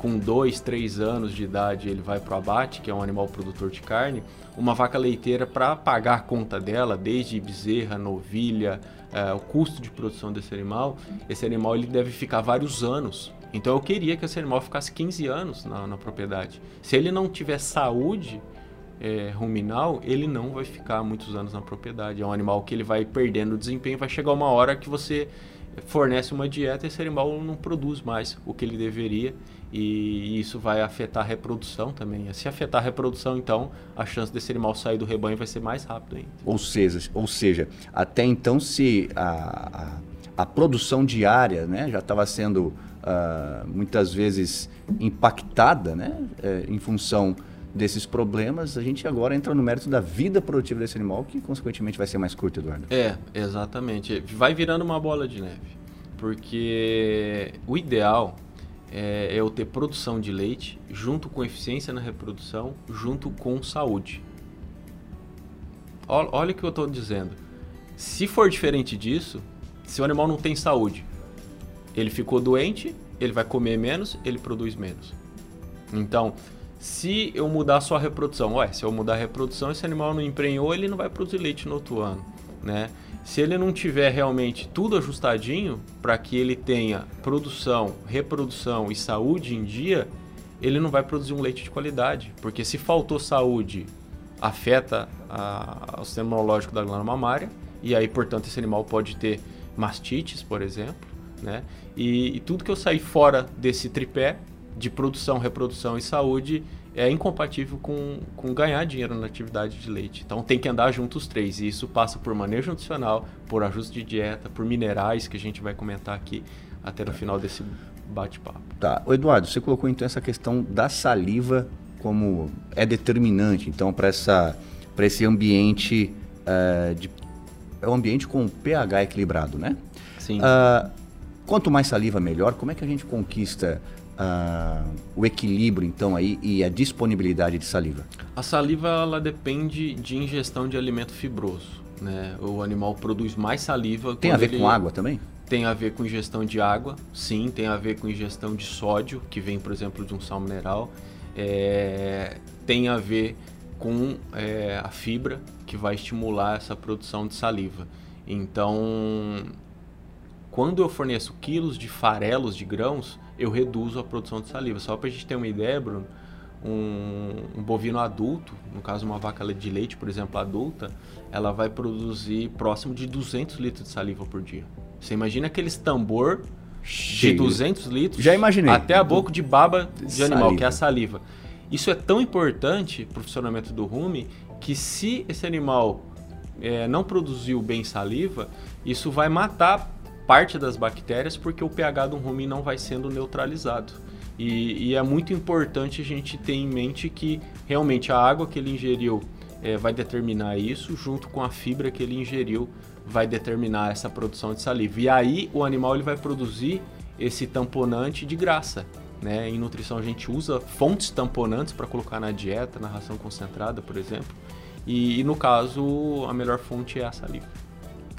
com dois, três anos de idade ele vai para o abate, que é um animal produtor de carne, uma vaca leiteira para pagar a conta dela, desde bezerra, novilha, é, o custo de produção desse animal, esse animal ele deve ficar vários anos. Então eu queria que esse animal ficasse 15 anos na, na propriedade. Se ele não tiver saúde é, ruminal, ele não vai ficar muitos anos na propriedade. É um animal que ele vai perdendo desempenho, vai chegar uma hora que você fornece uma dieta e esse animal não produz mais o que ele deveria e isso vai afetar a reprodução também. Se afetar a reprodução, então a chance desse animal sair do rebanho vai ser mais rápido ainda. Ou seja, ou seja até então se a, a, a produção diária né, já estava sendo uh, muitas vezes impactada né, é, em função desses problemas, a gente agora entra no mérito da vida produtiva desse animal, que consequentemente vai ser mais curto, Eduardo. É, exatamente. Vai virando uma bola de neve. Porque o ideal é, é eu ter produção de leite junto com eficiência na reprodução, junto com saúde. Olha, o que eu estou dizendo. Se for diferente disso, se o animal não tem saúde, ele ficou doente, ele vai comer menos, ele produz menos. Então, se eu mudar a sua reprodução, ué, se eu mudar a reprodução, esse animal não emprenhou, ele não vai produzir leite no outro ano, né? Se ele não tiver realmente tudo ajustadinho para que ele tenha produção, reprodução e saúde em dia, ele não vai produzir um leite de qualidade, porque se faltou saúde, afeta o sistema imunológico da glândula mamária e aí, portanto, esse animal pode ter mastites, por exemplo, né? E, e tudo que eu sair fora desse tripé de produção, reprodução e saúde é incompatível com, com ganhar dinheiro na atividade de leite. Então tem que andar juntos os três. E isso passa por manejo nutricional, por ajuste de dieta, por minerais, que a gente vai comentar aqui até no final desse bate-papo. Tá. O Eduardo, você colocou então essa questão da saliva como é determinante, então, para esse ambiente uh, de. É um ambiente com pH equilibrado, né? Sim. Uh, quanto mais saliva, melhor. Como é que a gente conquista uh, o equilíbrio então aí e a disponibilidade de saliva? A saliva ela depende de ingestão de alimento fibroso. Né? O animal produz mais saliva. Tem a ver ele... com água também? Tem a ver com ingestão de água, sim. Tem a ver com ingestão de sódio, que vem, por exemplo, de um sal mineral. É... Tem a ver com é, a fibra, que vai estimular essa produção de saliva. Então, quando eu forneço quilos de farelos de grãos, eu reduzo a produção de saliva. Só para a gente ter uma ideia, Bruno, um, um, bovino adulto, no caso uma vaca de leite, por exemplo, adulta, ela vai produzir próximo de 200 litros de saliva por dia. Você imagina aqueles tambor Cheio. de 200 litros Já imaginei. até a boca de baba de saliva. animal, que é a saliva. Isso é tão importante para o funcionamento do rume que se esse animal é, não produziu bem saliva, isso vai matar parte das bactérias porque o pH do rumen não vai sendo neutralizado. E, e, é muito importante a gente ter em mente que realmente a água que ele ingeriu é, vai determinar isso, junto com a fibra que ele ingeriu vai determinar essa produção de saliva. E aí o animal ele vai produzir esse tamponante de graça. Né? Em nutrição a gente usa fontes tamponantes para colocar na dieta, na ração concentrada, por exemplo. E, e no caso, a melhor fonte é a saliva.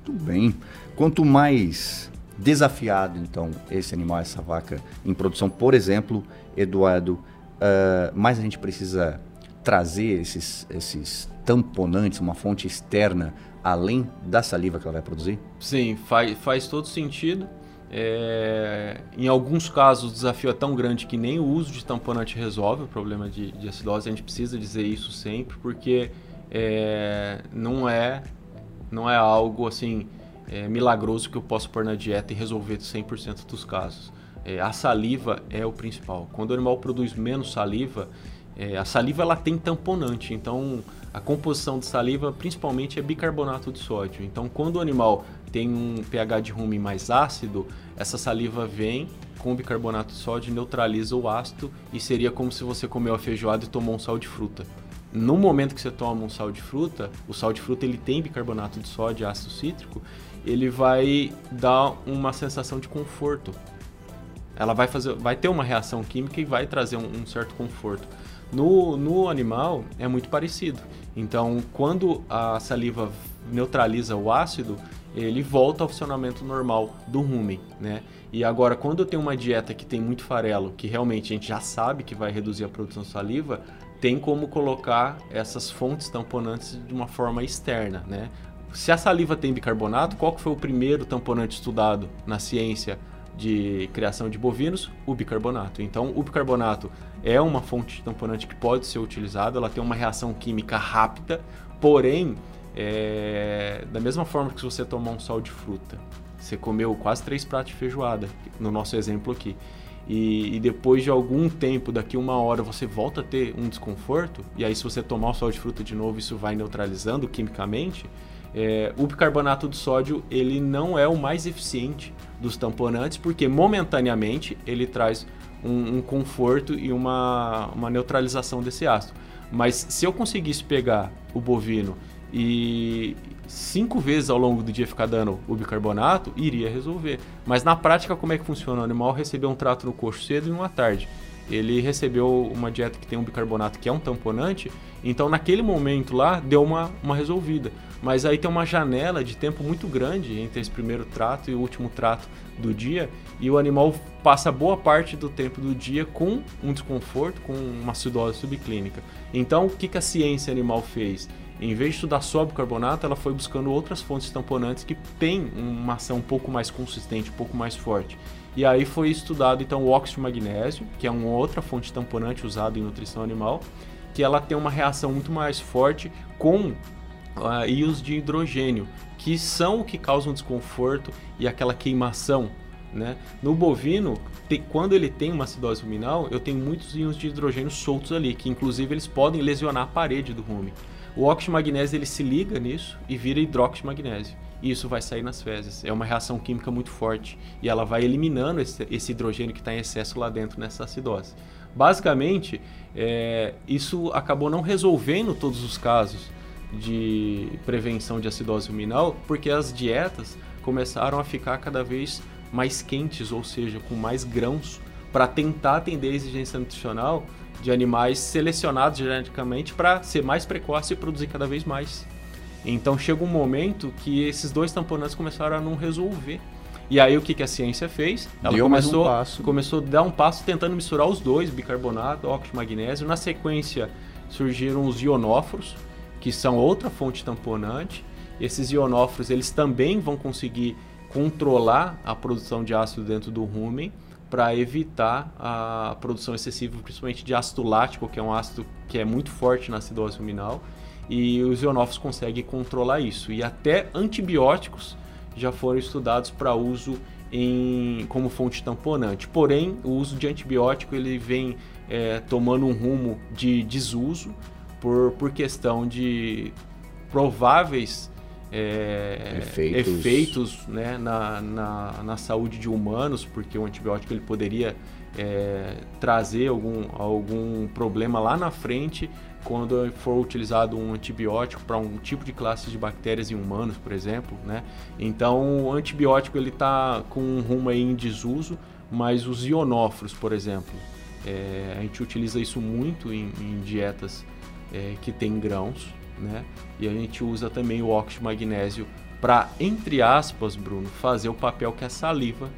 Muito bem. Quanto mais desafiado, então, esse animal, essa vaca em produção, por exemplo, Eduardo, uh, mais a gente precisa trazer esses, esses tamponantes, uma fonte externa, além da saliva que ela vai produzir? Sim, faz, faz todo sentido. É, em alguns casos, o desafio é tão grande que nem o uso de tamponante resolve o problema de, de acidose. A gente precisa dizer isso sempre, porque é, não é não é algo assim é, milagroso que eu posso pôr na dieta e resolver 100% dos casos. É, a saliva é o principal. Quando o animal produz menos saliva, é, a saliva ela tem tamponante, então a composição de saliva principalmente é bicarbonato de sódio. Então quando o animal tem um pH de rumen mais ácido, essa saliva vem com bicarbonato de sódio neutraliza o ácido e seria como se você comeu a feijoada e tomou um sal de fruta no momento que você toma um sal de fruta, o sal de fruta ele tem bicarbonato de sódio, ácido cítrico, ele vai dar uma sensação de conforto. Ela vai fazer, vai ter uma reação química e vai trazer um, um certo conforto. No, no animal é muito parecido. Então, quando a saliva neutraliza o ácido, ele volta ao funcionamento normal do rumen, né? E agora, quando eu tenho uma dieta que tem muito farelo, que realmente a gente já sabe que vai reduzir a produção de saliva, tem como colocar essas fontes tamponantes de uma forma externa, né? Se a saliva tem bicarbonato, qual que foi o primeiro tamponante estudado na ciência de criação de bovinos? O bicarbonato. Então, o bicarbonato é uma fonte de tamponante que pode ser utilizada, ela tem uma reação química rápida, porém, é, da mesma forma que se você tomar um sal de fruta, você comeu quase três pratos de feijoada, no nosso exemplo aqui, e, e, depois de algum tempo, daqui uma hora, você volta a ter um desconforto, e aí se você tomar o sal de fruta de novo, isso vai neutralizando quimicamente, é, o bicarbonato de sódio ele não é o mais eficiente dos tamponantes, porque momentaneamente ele traz um, um conforto e uma, uma neutralização desse ácido. Mas se eu conseguisse pegar o bovino e cinco vezes ao longo do dia ficar dando o bicarbonato, iria resolver. Mas na prática, como é que funciona? O animal recebeu um trato no coxo cedo e uma tarde. Ele recebeu uma dieta que tem um bicarbonato que é um tamponante, então naquele momento lá deu uma, uma resolvida. Mas aí tem uma janela de tempo muito grande entre esse primeiro trato e o último trato do dia, e o animal passa boa parte do tempo do dia com um desconforto, com uma acidose subclínica. Então, o que, que a ciência animal fez? Em vez de estudar só bicarbonato, ela foi buscando outras fontes tamponantes que têm uma ação um pouco mais consistente, um pouco mais forte. E aí foi estudado então o óxido de magnésio, que é uma outra fonte tamponante usada em nutrição animal, que ela tem uma reação muito mais forte com uh, íons de hidrogênio, que são o que causam desconforto e aquela queimação. Né? No bovino, quando ele tem uma acidose ruminal, eu tenho muitos íons de hidrogênio soltos ali, que inclusive eles podem lesionar a parede do rumen. O óxido de magnésio ele se liga nisso e vira hidróxido de magnésio. E isso vai sair nas fezes. É uma reação química muito forte. E ela vai eliminando esse, esse hidrogênio que está em excesso lá dentro nessa acidose. Basicamente, é, isso acabou não resolvendo todos os casos de prevenção de acidose ruminal, porque as dietas começaram a ficar cada vez mais quentes, ou seja, com mais grãos, para tentar atender a exigência nutricional de animais selecionados geneticamente para ser mais precoce e produzir cada vez mais. Então chega um momento que esses dois tamponantes começaram a não resolver. E aí o que, que a ciência fez? Ela Deu começou, um começou a dar um passo tentando misturar os dois, bicarbonato, óxido magnésio. Na sequência surgiram os ionóforos, que são outra fonte tamponante. Esses ionóforos eles também vão conseguir controlar a produção de ácido dentro do rumen para evitar a produção excessiva, principalmente de ácido lático, que é um ácido que é muito forte na acidose ruminal, e os ionófilos conseguem controlar isso. E até antibióticos já foram estudados para uso em, como fonte tamponante. Porém, o uso de antibiótico ele vem é, tomando um rumo de desuso por, por questão de prováveis é, efeitos, efeitos né, na, na, na, saúde de humanos, porque o antibiótico ele poderia é, trazer algum, algum problema lá na frente quando for utilizado um antibiótico para um tipo de classe de bactérias em humanos, por exemplo, né? Então, o antibiótico ele está com um rumo aí em desuso, mas os ionóforos, por exemplo, é, a gente utiliza isso muito em, em dietas é, que tem grãos, né? E a gente usa também o óxido de magnésio para, entre aspas, Bruno, fazer o papel que a saliva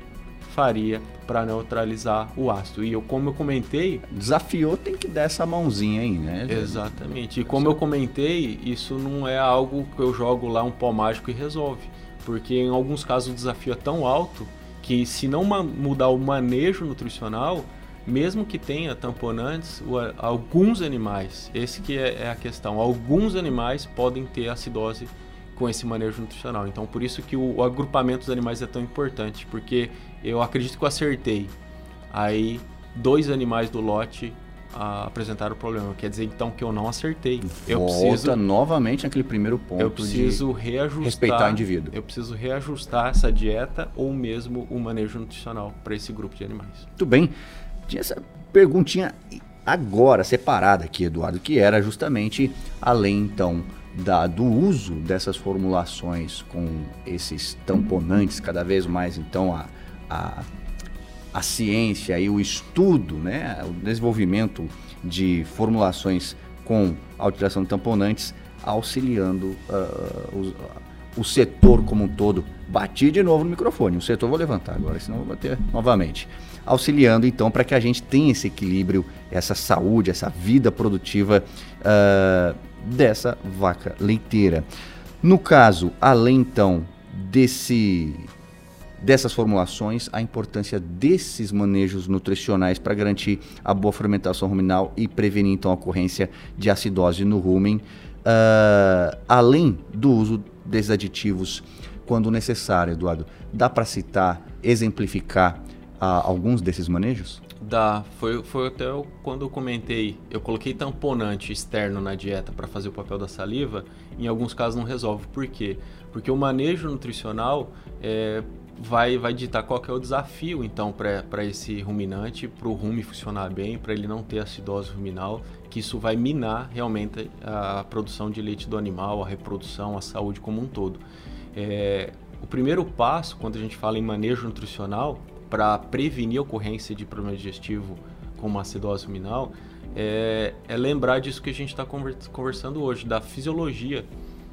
faria para neutralizar o ácido. E eu, como eu comentei. Desafiou, tem que dar essa mãozinha aí, né? Exatamente. E como eu comentei, isso não é algo que eu jogo lá um pó mágico e resolve. Porque em alguns casos o desafio é tão alto que se não mudar o manejo nutricional, mesmo que tenha tamponantes, alguns animais, esse que é, é a questão, alguns animais podem ter acidose com esse manejo nutricional. Então, por isso que o, o agrupamento dos animais é tão importante, porque eu acredito que eu acertei. Aí, dois animais do lote ah, apresentaram o problema. Quer dizer, então, que eu não acertei. Eu Volta preciso, novamente naquele primeiro ponto Eu preciso reajustar... Respeitar o indivíduo. Eu preciso reajustar essa dieta ou mesmo o manejo nutricional para esse grupo de animais. Muito bem. Tinha essa perguntinha agora separada aqui, Eduardo, que era justamente além então da, do uso dessas formulações com esses tamponantes, cada vez mais então a, a, a ciência e o estudo, né, o desenvolvimento de formulações com a utilização de tamponantes auxiliando uh, os, o setor como um todo. Bati de novo no microfone, o setor vou levantar agora, senão vou bater novamente. Auxiliando então para que a gente tenha esse equilíbrio, essa saúde, essa vida produtiva uh, dessa vaca leiteira. No caso, além então desse dessas formulações, a importância desses manejos nutricionais para garantir a boa fermentação ruminal e prevenir então a ocorrência de acidose no rumen, uh, além do uso desses aditivos quando necessário, Eduardo. Dá para citar, exemplificar uh, alguns desses manejos? Dá. Foi, foi até eu, quando eu comentei, eu coloquei tamponante externo na dieta para fazer o papel da saliva, em alguns casos não resolve. Por quê? Porque o manejo nutricional é, vai, vai ditar qual é o desafio, então, para esse ruminante, para o rume funcionar bem, para ele não ter acidose ruminal, que isso vai minar realmente a produção de leite do animal, a reprodução, a saúde como um todo. É, o primeiro passo, quando a gente fala em manejo nutricional, para prevenir a ocorrência de problema digestivo como acidose ruminal, é, é lembrar disso que a gente está conversando hoje, da fisiologia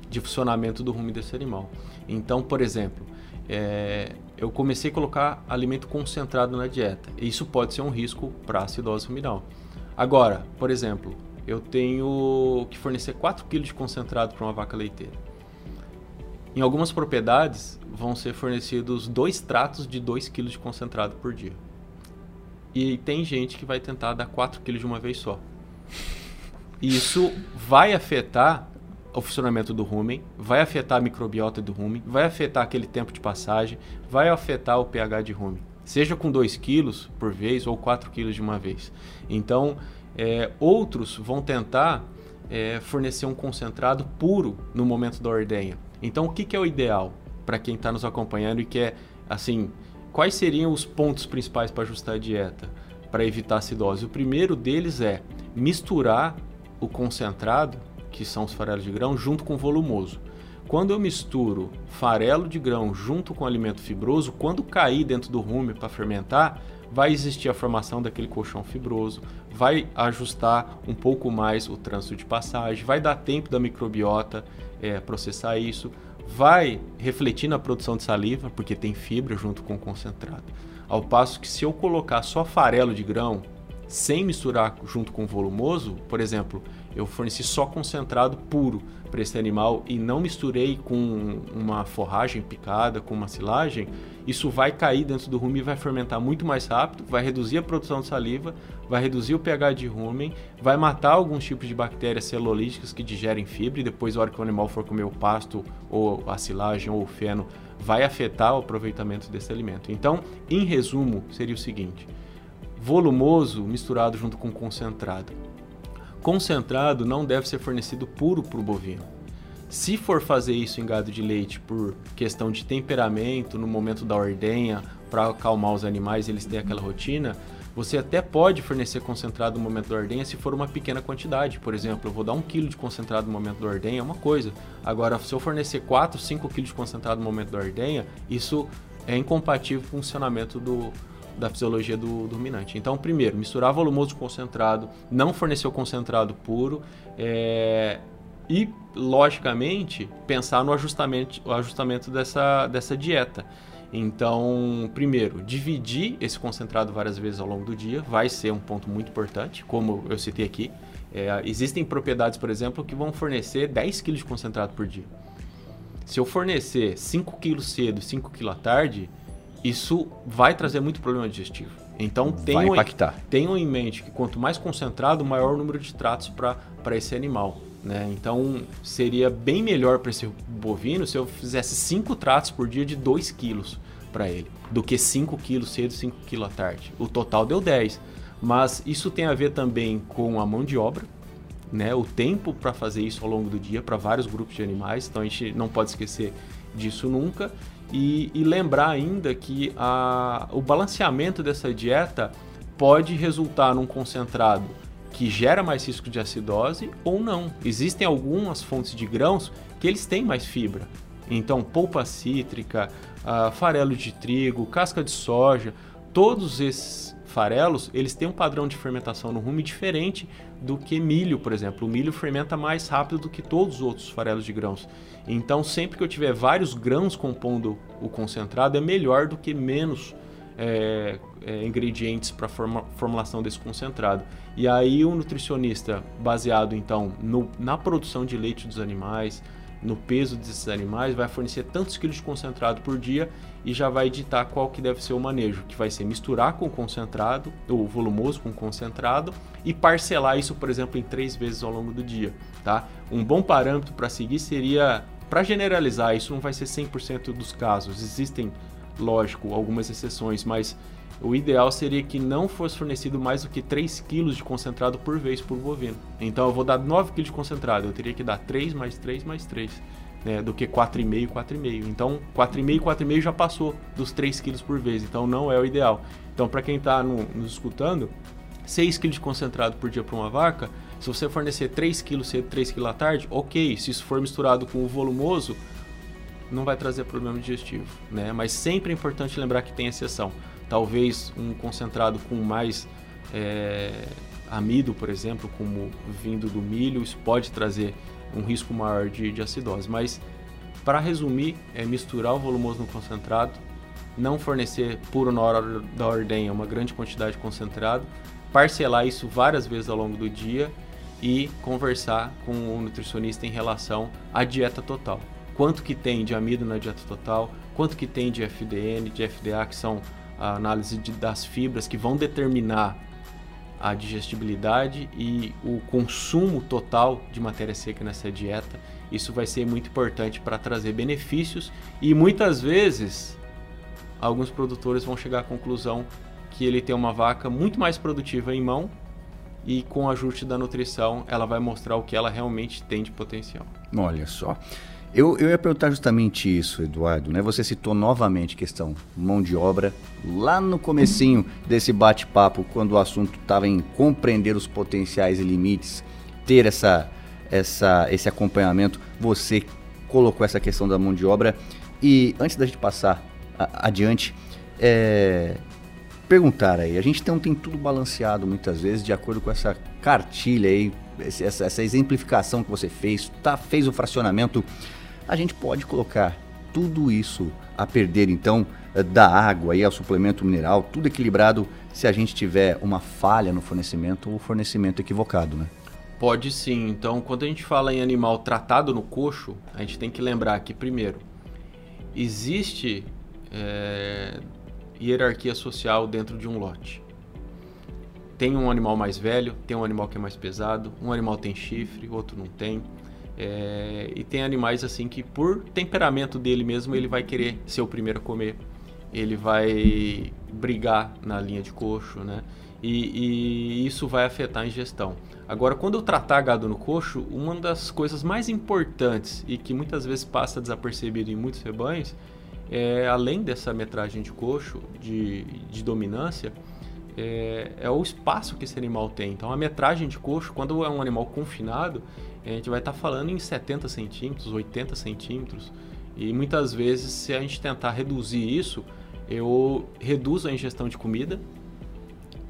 de funcionamento do rumo desse animal. Então, por exemplo, é, eu comecei a colocar alimento concentrado na dieta. Isso pode ser um risco para acidose ruminal. Agora, por exemplo, eu tenho que fornecer 4 kg de concentrado para uma vaca leiteira. Em algumas propriedades vão ser fornecidos dois tratos de 2 kg de concentrado por dia. E tem gente que vai tentar dar 4 kg de uma vez só. Isso vai afetar o funcionamento do rumen, vai afetar a microbiota do rumen, vai afetar aquele tempo de passagem, vai afetar o pH de rumen, seja com 2 kg por vez ou 4 kg de uma vez. Então, é, outros vão tentar é, fornecer um concentrado puro no momento da ordenha. Então, o que, que é o ideal para quem está nos acompanhando e quer, assim, quais seriam os pontos principais para ajustar a dieta, para evitar acidose? O primeiro deles é misturar o concentrado que são os farelos de grão, junto com volumoso. Quando eu misturo farelo de grão junto com alimento fibroso, quando cair dentro do rume para fermentar, vai existir a formação daquele colchão fibroso, vai ajustar um pouco mais o trânsito de passagem, vai dar tempo da microbiota é, processar isso, vai refletir na produção de saliva, porque tem fibra junto com o concentrado. Ao passo que se eu colocar só farelo de grão, sem misturar junto com o volumoso, por exemplo, eu forneci só concentrado puro para esse animal e não misturei com uma forragem picada, com uma silagem, isso vai cair dentro do rumen e vai fermentar muito mais rápido, vai reduzir a produção de saliva, vai reduzir o pH de rumen, vai matar alguns tipos de bactérias celulíticas que digerem fibra e depois, na hora que o animal for comer o pasto ou a silagem ou o feno, vai afetar o aproveitamento desse alimento. Então, em resumo, seria o seguinte: volumoso misturado junto com concentrado concentrado não deve ser fornecido puro para o bovino. Se for fazer isso em gado de leite por questão de temperamento no momento da ordenha, para acalmar os animais, eles têm aquela rotina, você até pode fornecer concentrado no momento da ordenha se for uma pequena quantidade. Por exemplo, eu vou dar 1 kg de concentrado no momento da ordenha, é uma coisa. Agora, se eu fornecer 4, 5 kg de concentrado no momento da ordenha, isso é incompatível com o funcionamento do, da fisiologia do, do ruminante. Então, primeiro, misturar volumoso concentrado, não fornecer o concentrado puro é, e, logicamente, pensar no ajustamento, o ajustamento dessa, dessa dieta. Então, primeiro, dividir esse concentrado várias vezes ao longo do dia vai ser um ponto muito importante, como eu citei aqui. É, existem propriedades, por exemplo, que vão fornecer 10 kg de concentrado por dia. Se eu fornecer 5 kg cedo e 5 kg à tarde, isso vai trazer muito problema digestivo. Então tenham, tenham em mente que quanto mais concentrado, maior o número de tratos para esse animal. Né? Então seria bem melhor para esse bovino se eu fizesse 5 tratos por dia de 2 quilos para ele, do que 5 quilos cedo e 5 quilos à tarde. O total deu 10. Mas isso tem a ver também com a mão de obra, né? o tempo para fazer isso ao longo do dia para vários grupos de animais. Então a gente não pode esquecer disso nunca. E, e lembrar ainda que a, o balanceamento dessa dieta pode resultar num concentrado que gera mais risco de acidose ou não. Existem algumas fontes de grãos que eles têm mais fibra. Então, polpa cítrica, uh, farelo de trigo, casca de soja, todos esses farelos, eles têm um padrão de fermentação no rume diferente do que milho, por exemplo. O milho fermenta mais rápido do que todos os outros farelos de grãos. Então, sempre que eu tiver vários grãos compondo o concentrado, é melhor do que menos é, é, ingredientes para forma, formulação desse concentrado. E aí o nutricionista, baseado então no, na produção de leite dos animais, no peso desses animais, vai fornecer tantos quilos de concentrado por dia e já vai ditar qual que deve ser o manejo, que vai ser misturar com concentrado, ou volumoso com concentrado, e parcelar isso, por exemplo, em três vezes ao longo do dia. Tá? Um bom parâmetro para seguir seria, para generalizar, isso não vai ser 100% dos casos, existem, lógico, algumas exceções, mas o ideal seria que não fosse fornecido mais do que 3 kg de concentrado por vez por bovino. Então eu vou dar 9 kg de concentrado, eu teria que dar 3 mais 3 mais 3, né, do que 4,5 4,5. Então 4,5 4,5 já passou dos 3 kg por vez, então não é o ideal. Então para quem está no, nos escutando, 6 kg de concentrado por dia para uma vaca, se você fornecer 3 kg cedo, 3 kg à tarde, ok. Se isso for misturado com o volumoso, não vai trazer problema digestivo, né? Mas sempre é importante lembrar que tem exceção talvez um concentrado com mais é, amido, por exemplo, como vindo do milho, isso pode trazer um risco maior de, de acidose. Mas, para resumir, é misturar o volumoso no concentrado, não fornecer puro na hora da ordenha uma grande quantidade de concentrado, parcelar isso várias vezes ao longo do dia e conversar com o nutricionista em relação à dieta total. Quanto que tem de amido na dieta total, quanto que tem de FDN, de FDA, que são a análise de, das fibras que vão determinar a digestibilidade e o consumo total de matéria seca nessa dieta. Isso vai ser muito importante para trazer benefícios e muitas vezes alguns produtores vão chegar à conclusão que ele tem uma vaca muito mais produtiva em mão e com o ajuste da nutrição ela vai mostrar o que ela realmente tem de potencial. Olha só. Eu, eu ia perguntar justamente isso, Eduardo. Né? Você citou novamente questão mão de obra lá no comecinho desse bate-papo, quando o assunto estava em compreender os potenciais e limites, ter essa, essa, esse acompanhamento. Você colocou essa questão da mão de obra e antes da gente passar a, adiante, é, perguntar aí. A gente tem, tem tudo balanceado muitas vezes de acordo com essa cartilha aí, essa, essa exemplificação que você fez, tá, fez o fracionamento a gente pode colocar tudo isso a perder então eh, da água e ao suplemento mineral, tudo equilibrado se a gente tiver uma falha no fornecimento ou fornecimento equivocado, né? Pode sim. Então, quando a gente fala em animal tratado no coxo, a gente tem que lembrar que, primeiro, existe é, hierarquia social dentro de um lote. Tem um animal mais velho, tem um animal que é mais pesado, um animal tem chifre, outro não tem. É, e tem animais assim que por temperamento dele mesmo ele vai querer ser o primeiro a comer. Ele vai brigar na linha de coxo, né? E, e, isso vai afetar a ingestão. Agora, quando eu tratar gado no coxo, uma das coisas mais importantes e que muitas vezes passa desapercebido em muitos rebanhos, é, além dessa metragem de coxo, de, de dominância, é, é, o espaço que esse animal tem. Então, a metragem de coxo, quando é um animal confinado, a gente vai estar tá falando em 70 centímetros, 80 centímetros. E muitas vezes, se a gente tentar reduzir isso, eu reduzo a ingestão de comida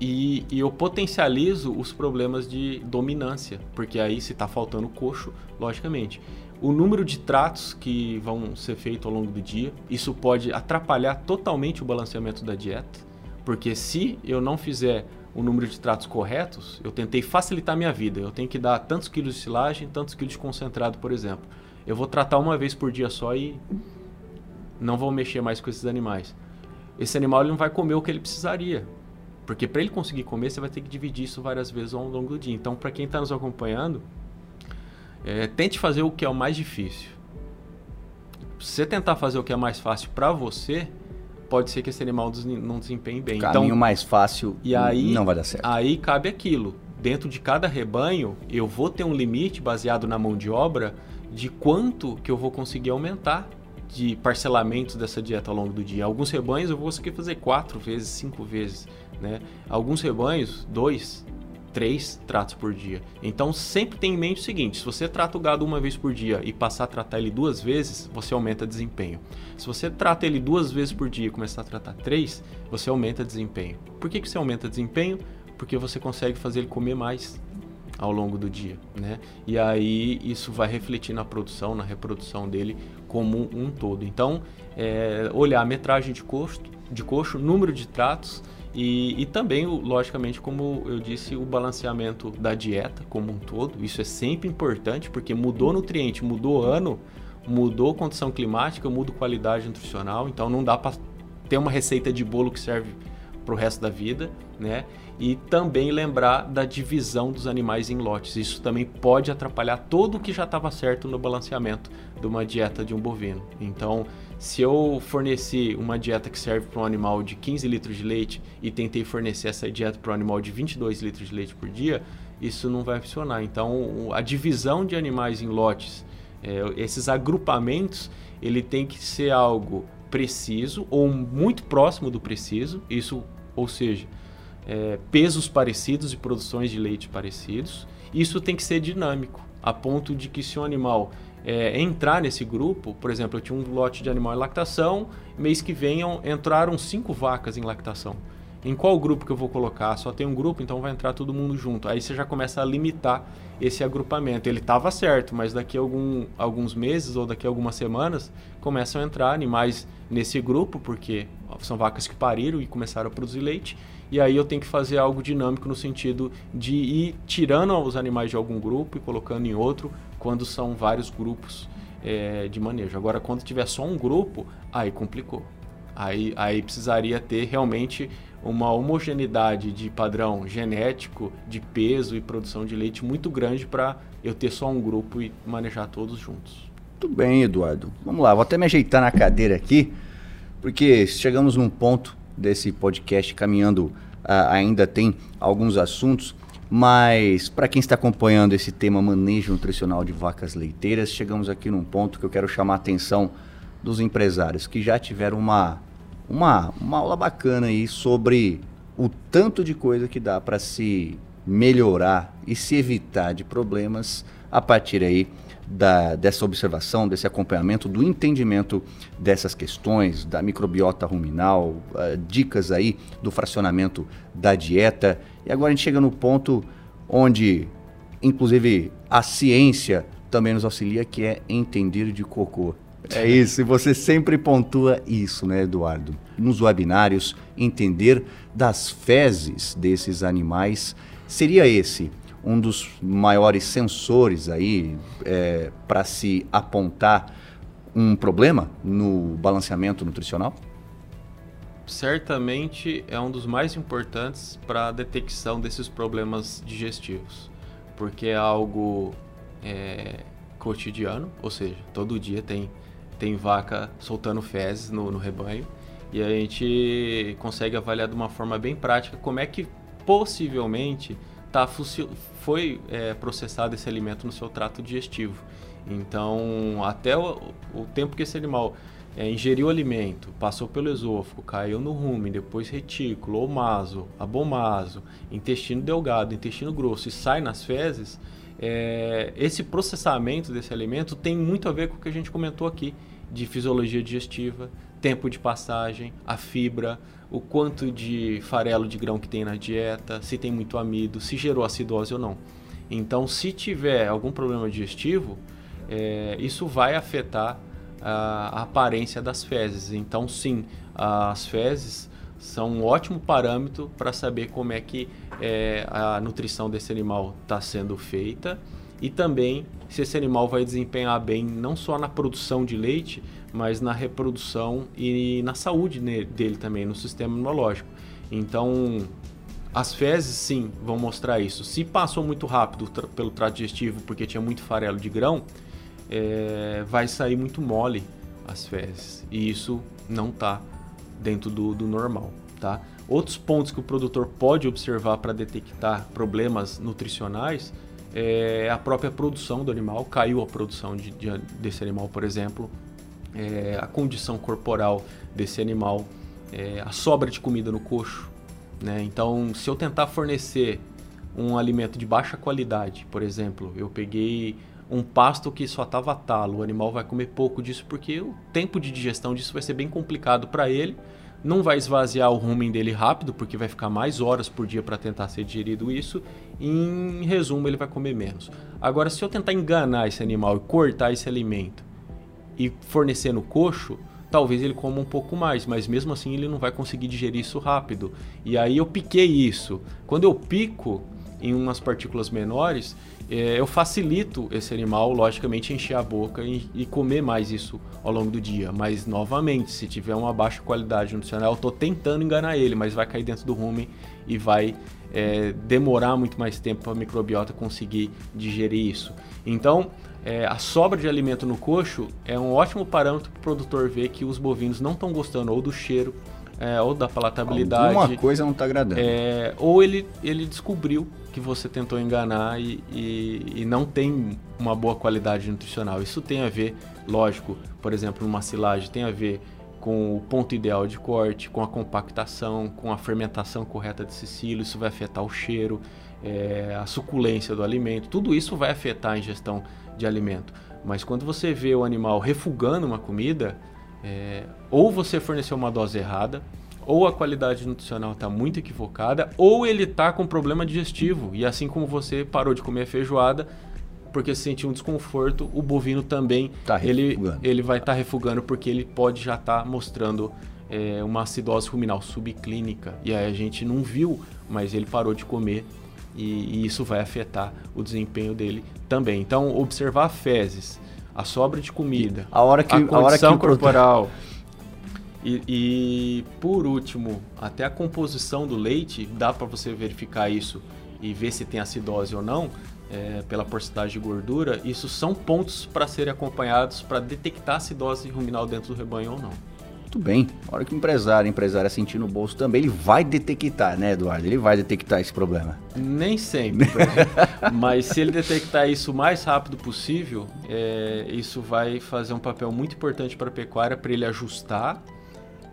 e, e eu potencializo os problemas de dominância, porque aí se está faltando coxo, logicamente. O número de tratos que vão ser feitos ao longo do dia, isso pode atrapalhar totalmente o balanceamento da dieta, porque se eu não fizer o número de tratos corretos, eu tentei facilitar minha vida. Eu tenho que dar tantos quilos de silagem, tantos quilos de concentrado, por exemplo. Eu vou tratar uma vez por dia só e não vou mexer mais com esses animais. Esse animal ele não vai comer o que ele precisaria. Porque para ele conseguir comer, você vai ter que dividir isso várias vezes ao longo do dia. Então, para quem está nos acompanhando, é, tente fazer o que é o mais difícil. Se você tentar fazer o que é mais fácil para você, pode ser que esse animal não desempenhe bem. O caminho então, mais fácil e aí, não vai dar certo. Aí cabe aquilo. Dentro de cada rebanho, eu vou ter um limite baseado na mão de obra de quanto que eu vou conseguir aumentar de parcelamentos dessa dieta ao longo do dia. Alguns rebanhos eu vou conseguir fazer quatro vezes, cinco vezes, né? Alguns rebanhos, dois, três tratos por dia. Então sempre tem em mente o seguinte: se você trata o gado uma vez por dia e passar a tratar ele duas vezes, você aumenta desempenho. Se você trata ele duas vezes por dia e começar a tratar três, você aumenta desempenho. Por que, que você aumenta desempenho? Porque você consegue fazer ele comer mais ao longo do dia, né? E aí isso vai refletir na produção, na reprodução dele como um todo. Então, é, olhar a metragem de coxo, de coxo, número de tratos e, e, também, logicamente, como eu disse, o balanceamento da dieta como um todo. Isso é sempre importante porque mudou nutriente, mudou ano, mudou condição climática, muda qualidade nutricional. Então não dá para ter uma receita de bolo que serve para o resto da vida, né? E também lembrar da divisão dos animais em lotes. Isso também pode atrapalhar todo o que já estava certo no balanceamento de uma dieta de um bovino. Então, se eu forneci uma dieta que serve para um animal de 15 litros de leite e tentei fornecer essa dieta para um animal de 22 litros de leite por dia, isso não vai funcionar. Então, a divisão de animais em lotes, é, esses agrupamentos, ele tem que ser algo preciso ou muito próximo do preciso. Isso, ou seja, é, pesos parecidos e produções de leite parecidos. Isso tem que ser dinâmico, a ponto de que se um animal é, entrar nesse grupo, por exemplo, eu tinha um lote de animal em lactação, mês que vem entraram cinco vacas em lactação. Em qual grupo que eu vou colocar? Só tem um grupo, então vai entrar todo mundo junto. Aí você já começa a limitar esse agrupamento. Ele estava certo, mas daqui a algum, alguns meses ou daqui a algumas semanas começam a entrar animais nesse grupo, porque são vacas que pariram e começaram a produzir leite e aí eu tenho que fazer algo dinâmico no sentido de ir tirando os animais de algum grupo e colocando em outro quando são vários grupos é, de manejo. Agora, quando tiver só um grupo, aí complicou. Aí, aí precisaria ter realmente uma homogeneidade de padrão genético, de peso e produção de leite muito grande para eu ter só um grupo e manejar todos juntos. Muito bem, Eduardo. Vamos lá, vou até me ajeitar na cadeira aqui, porque chegamos num ponto desse podcast caminhando uh, ainda tem alguns assuntos, mas para quem está acompanhando esse tema manejo nutricional de vacas leiteiras, chegamos aqui num ponto que eu quero chamar a atenção dos empresários que já tiveram uma, uma, uma aula bacana aí sobre o tanto de coisa que dá para se melhorar e se evitar de problemas a partir aí da, dessa observação, desse acompanhamento, do entendimento dessas questões, da microbiota ruminal, uh, dicas aí do fracionamento da dieta. E agora a gente chega no ponto onde, inclusive, a ciência também nos auxilia, que é entender de cocô. É isso, e você sempre pontua isso, né, Eduardo? Nos webinários, entender das fezes desses animais seria esse um dos maiores sensores aí é, para se apontar um problema no balanceamento nutricional? Certamente é um dos mais importantes para a detecção desses problemas digestivos, porque é algo é, cotidiano, ou seja, todo dia tem, tem vaca soltando fezes no, no rebanho e a gente consegue avaliar de uma forma bem prática como é que possivelmente tá, foi é, processado esse alimento no seu trato digestivo. Então, até o, o tempo que esse animal é, ingeriu alimento, passou pelo esôfago, caiu no rumen, depois retículo, omaso, abomaso, intestino delgado, intestino grosso e sai nas fezes, é, esse processamento desse alimento tem muito a ver com o que a gente comentou aqui, de fisiologia digestiva, tempo de passagem, a fibra, o quanto de farelo de grão que tem na dieta, se tem muito amido, se gerou acidose ou não. Então, se tiver algum problema digestivo, é, isso vai afetar a, aparência das fezes. Então, sim, as fezes são um ótimo parâmetro para saber como é que é, a nutrição desse animal está sendo feita e também se esse animal vai desempenhar bem não só na produção de leite, mas na reprodução e na saúde dele também, no sistema imunológico. Então, as fezes, sim, vão mostrar isso. Se passou muito rápido pelo trato digestivo porque tinha muito farelo de grão, é, vai sair muito mole as fezes. E isso não está dentro do, do normal, tá? Outros pontos que o produtor pode observar para detectar problemas nutricionais é a própria produção do animal. Caiu a produção de, de, desse animal, por exemplo, é, a condição corporal desse animal, é, a sobra de comida no coxo. Né? Então, se eu tentar fornecer um alimento de baixa qualidade, por exemplo, eu peguei um pasto que só estava talo, o animal vai comer pouco disso porque o tempo de digestão disso vai ser bem complicado para ele. Não vai esvaziar o rumen dele rápido, porque vai ficar mais horas por dia para tentar ser digerido isso. Em resumo, ele vai comer menos. Agora, se eu tentar enganar esse animal e cortar esse alimento e fornecer no coxo, talvez ele coma um pouco mais, mas mesmo assim ele não vai conseguir digerir isso rápido. E aí eu piquei isso. Quando eu pico em umas partículas menores, é, eu facilito esse animal, logicamente, encher a boca e, e, comer mais isso ao longo do dia. Mas, novamente, se tiver uma baixa qualidade nutricional, eu estou tentando enganar ele, mas vai cair dentro do rumen e vai é, demorar muito mais tempo para a microbiota conseguir digerir isso. Então, é, a sobra de alimento no coxo é um ótimo parâmetro para o produtor ver que os bovinos não estão gostando ou do cheiro é, ou da palatabilidade. Alguma coisa não está agradando. É, ou ele, ele descobriu que você tentou enganar e, e, e, não tem uma boa qualidade nutricional. Isso tem a ver, lógico, por exemplo, numa silagem, tem a ver com o ponto ideal de corte, com a compactação, com a fermentação correta desse silo, isso vai afetar o cheiro, é, a suculência do alimento, tudo isso vai afetar a ingestão de alimento. Mas quando você vê o animal refugando uma comida, é, ou você forneceu uma dose errada, ou a qualidade nutricional está muito equivocada, ou ele está com problema digestivo. E assim como você parou de comer feijoada porque sentiu um desconforto, o bovino também tá ele, ele vai estar tá refugando porque ele pode já estar tá mostrando é, uma acidose ruminal subclínica. E aí a gente não viu, mas ele parou de comer e, e isso vai afetar o desempenho dele também. Então, observar fezes, a sobra de comida, a hora que, a condição a hora que corporal. E, e, por último, até a composição do leite, dá para você verificar isso e ver se tem acidose ou não, é, pela porcentagem de gordura. Isso são pontos para serem acompanhados para detectar acidose ruminal dentro do rebanho ou não. Muito bem. A hora que o empresário, a empresária sentir no bolso também, ele vai detectar, né, Eduardo? Ele vai detectar esse problema. Nem sempre. mas se ele detectar isso o mais rápido possível, é, isso vai fazer um papel muito importante para a pecuária, para ele ajustar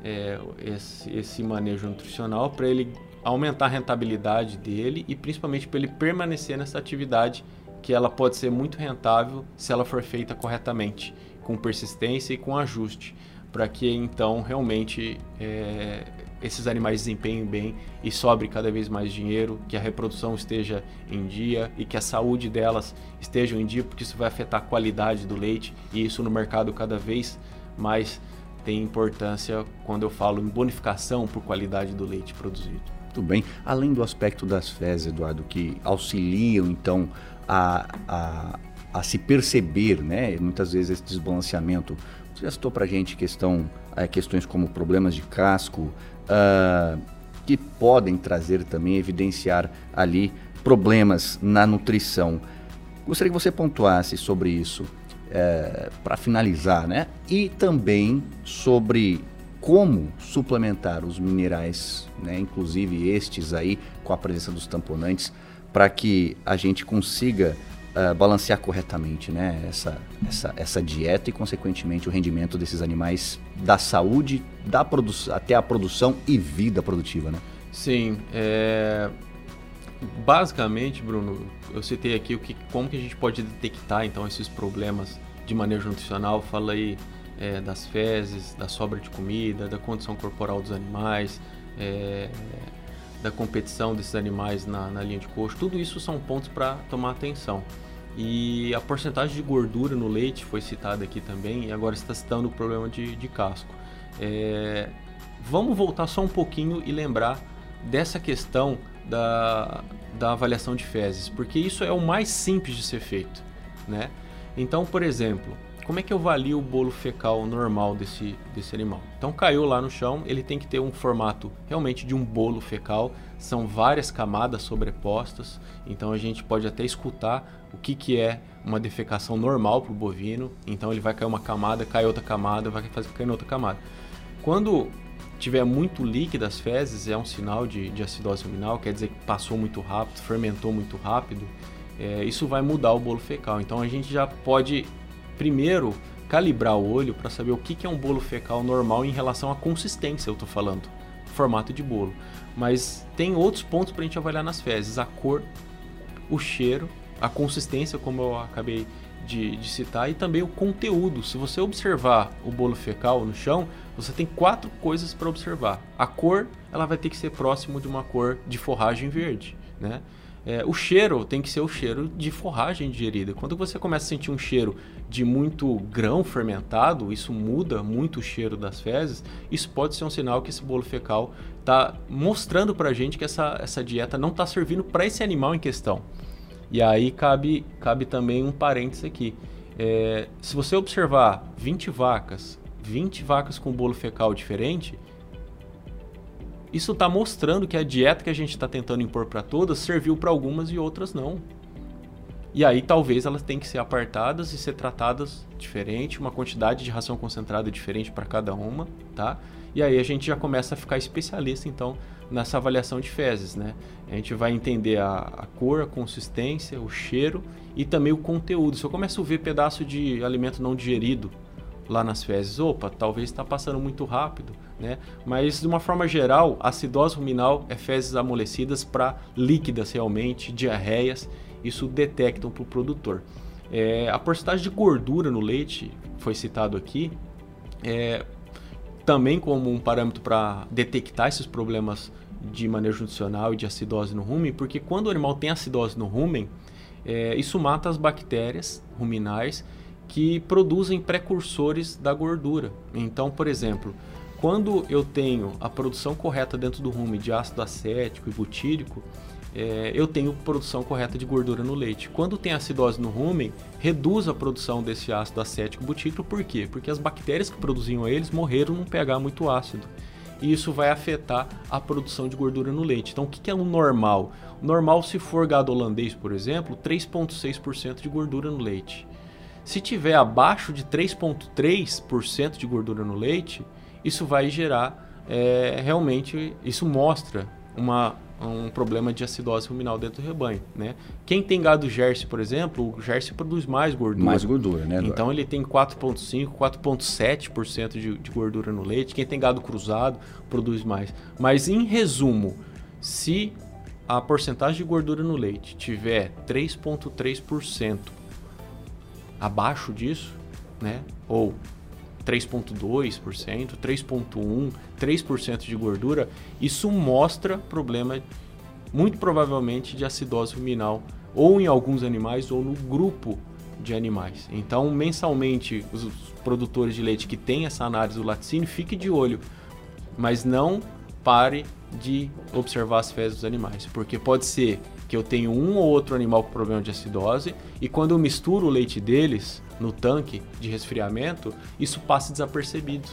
é, esse, esse manejo nutricional, para ele aumentar a rentabilidade dele e principalmente para ele permanecer nessa atividade que ela pode ser muito rentável se ela for feita corretamente, com persistência e com ajuste para que então realmente é, esses animais desempenhem bem e sobre cada vez mais dinheiro, que a reprodução esteja em dia e que a saúde delas esteja em dia, porque isso vai afetar a qualidade do leite e isso no mercado cada vez mais tem importância quando eu falo em bonificação por qualidade do leite produzido. Muito bem. Além do aspecto das fezes, Eduardo, que auxiliam então a, a, a se perceber, né, muitas vezes esse desbalanceamento você já citou para a gente questão, é, questões como problemas de casco, uh, que podem trazer também, evidenciar ali problemas na nutrição. Gostaria que você pontuasse sobre isso é, para finalizar, né? E também sobre como suplementar os minerais, né? inclusive estes aí, com a presença dos tamponantes, para que a gente consiga uh, balancear corretamente né, essa, essa, essa dieta e, consequentemente, o rendimento desses animais da saúde, da até a produção e vida produtiva. Né? Sim. É... Basicamente, Bruno, eu citei aqui o que, como que a gente pode detectar então esses problemas de manejo nutricional. Falei é, das fezes, da sobra de comida, da condição corporal dos animais, é, da competição desses animais na, na linha de coxo. Tudo isso são pontos para tomar atenção. E a porcentagem de gordura no leite foi citada aqui também, e agora está citando o problema de, de casco. É, vamos voltar só um pouquinho e lembrar dessa questão da, da avaliação de fezes, porque isso é o mais simples de ser feito. Né? Então, por exemplo, como é que eu avalio o bolo fecal normal desse, desse animal? Então caiu lá no chão, ele tem que ter um formato realmente de um bolo fecal, são várias camadas sobrepostas, então a gente pode até escutar o que, que é uma defecação normal para o bovino. Então ele vai cair uma camada, cai outra camada, vai fazer cair outra camada. Quando tiver muito líquida as fezes, é um sinal de, de acidose ruminal, quer dizer que passou muito rápido, fermentou muito rápido. É, isso vai mudar o bolo fecal. Então a gente já pode primeiro calibrar o olho para saber o que, é um bolo fecal normal em relação à consistência, eu estou falando, formato de bolo. Mas tem outros pontos para a gente avaliar nas fezes: a cor, o cheiro, a consistência, como eu acabei de, de, citar, e também o conteúdo. Se você observar o bolo fecal no chão, você tem quatro coisas para observar. A cor, ela vai ter que ser próximo de uma cor de forragem verde, né? É, o cheiro tem que ser o cheiro de forragem digerida. Quando você começa a sentir um cheiro de muito grão fermentado, isso muda muito o cheiro das fezes. Isso pode ser um sinal que esse bolo fecal está mostrando para a gente que essa, essa dieta não está servindo para esse animal em questão. E aí cabe, cabe também um parênteses aqui. É, se você observar 20 vacas, 20 vacas com bolo fecal diferente, isso está mostrando que a dieta que a gente está tentando impor para todas serviu para algumas e outras não. E aí talvez elas tenham que ser apartadas e ser tratadas diferente, uma quantidade de ração concentrada diferente para cada uma, tá? E aí a gente já começa a ficar especialista então nessa avaliação de fezes, né? A gente vai entender a, a cor, a consistência, o cheiro e também o conteúdo. Se eu começo a ver pedaço de alimento não digerido lá nas fezes, opa, talvez está passando muito rápido, né? Mas de uma forma geral, acidose ruminal é fezes amolecidas para líquidas realmente, diarreias, isso detectam para o produtor. É, a porcentagem de gordura no leite foi citado aqui, é, também como um parâmetro para detectar esses problemas de manejo nutricional e de acidose no rumen, porque quando o animal tem acidose no rumen, é, isso mata as bactérias ruminais que produzem precursores da gordura. Então, por exemplo, quando eu tenho a produção correta dentro do rumen de ácido acético e butírico, é, eu tenho produção correta de gordura no leite. Quando tem acidose no rumen, reduz a produção desse ácido acético butírico. Por quê? Porque as bactérias que produziam eles morreram num pH muito ácido. E isso vai afetar a produção de gordura no leite. Então, o que é o normal? Normal, se for gado holandês, por exemplo, 3,6% de gordura no leite. Se tiver abaixo de 3,3% de gordura no leite, isso vai gerar é, realmente, isso mostra uma, um problema de acidose ruminal dentro do rebanho, né? Quem tem gado Jersey, por exemplo, o Jersey produz mais gordura. Mais gordura, né? Eduardo? Então ele tem 4,5, 4,7% de, de gordura no leite. Quem tem gado cruzado produz mais. Mas em resumo, se a porcentagem de gordura no leite tiver 3,3% abaixo disso, né? Ou 3,2%, 3,1%, 3% de gordura, isso mostra problema, muito provavelmente, de acidose ruminal, ou em alguns animais, ou no grupo de animais. Então, mensalmente, os produtores de leite que têm essa análise do laticínio, fique de olho, mas não pare de observar as fezes dos animais, porque pode ser que eu tenho um ou outro animal com problema de acidose e quando eu misturo o leite deles no tanque de resfriamento, isso passa desapercebido.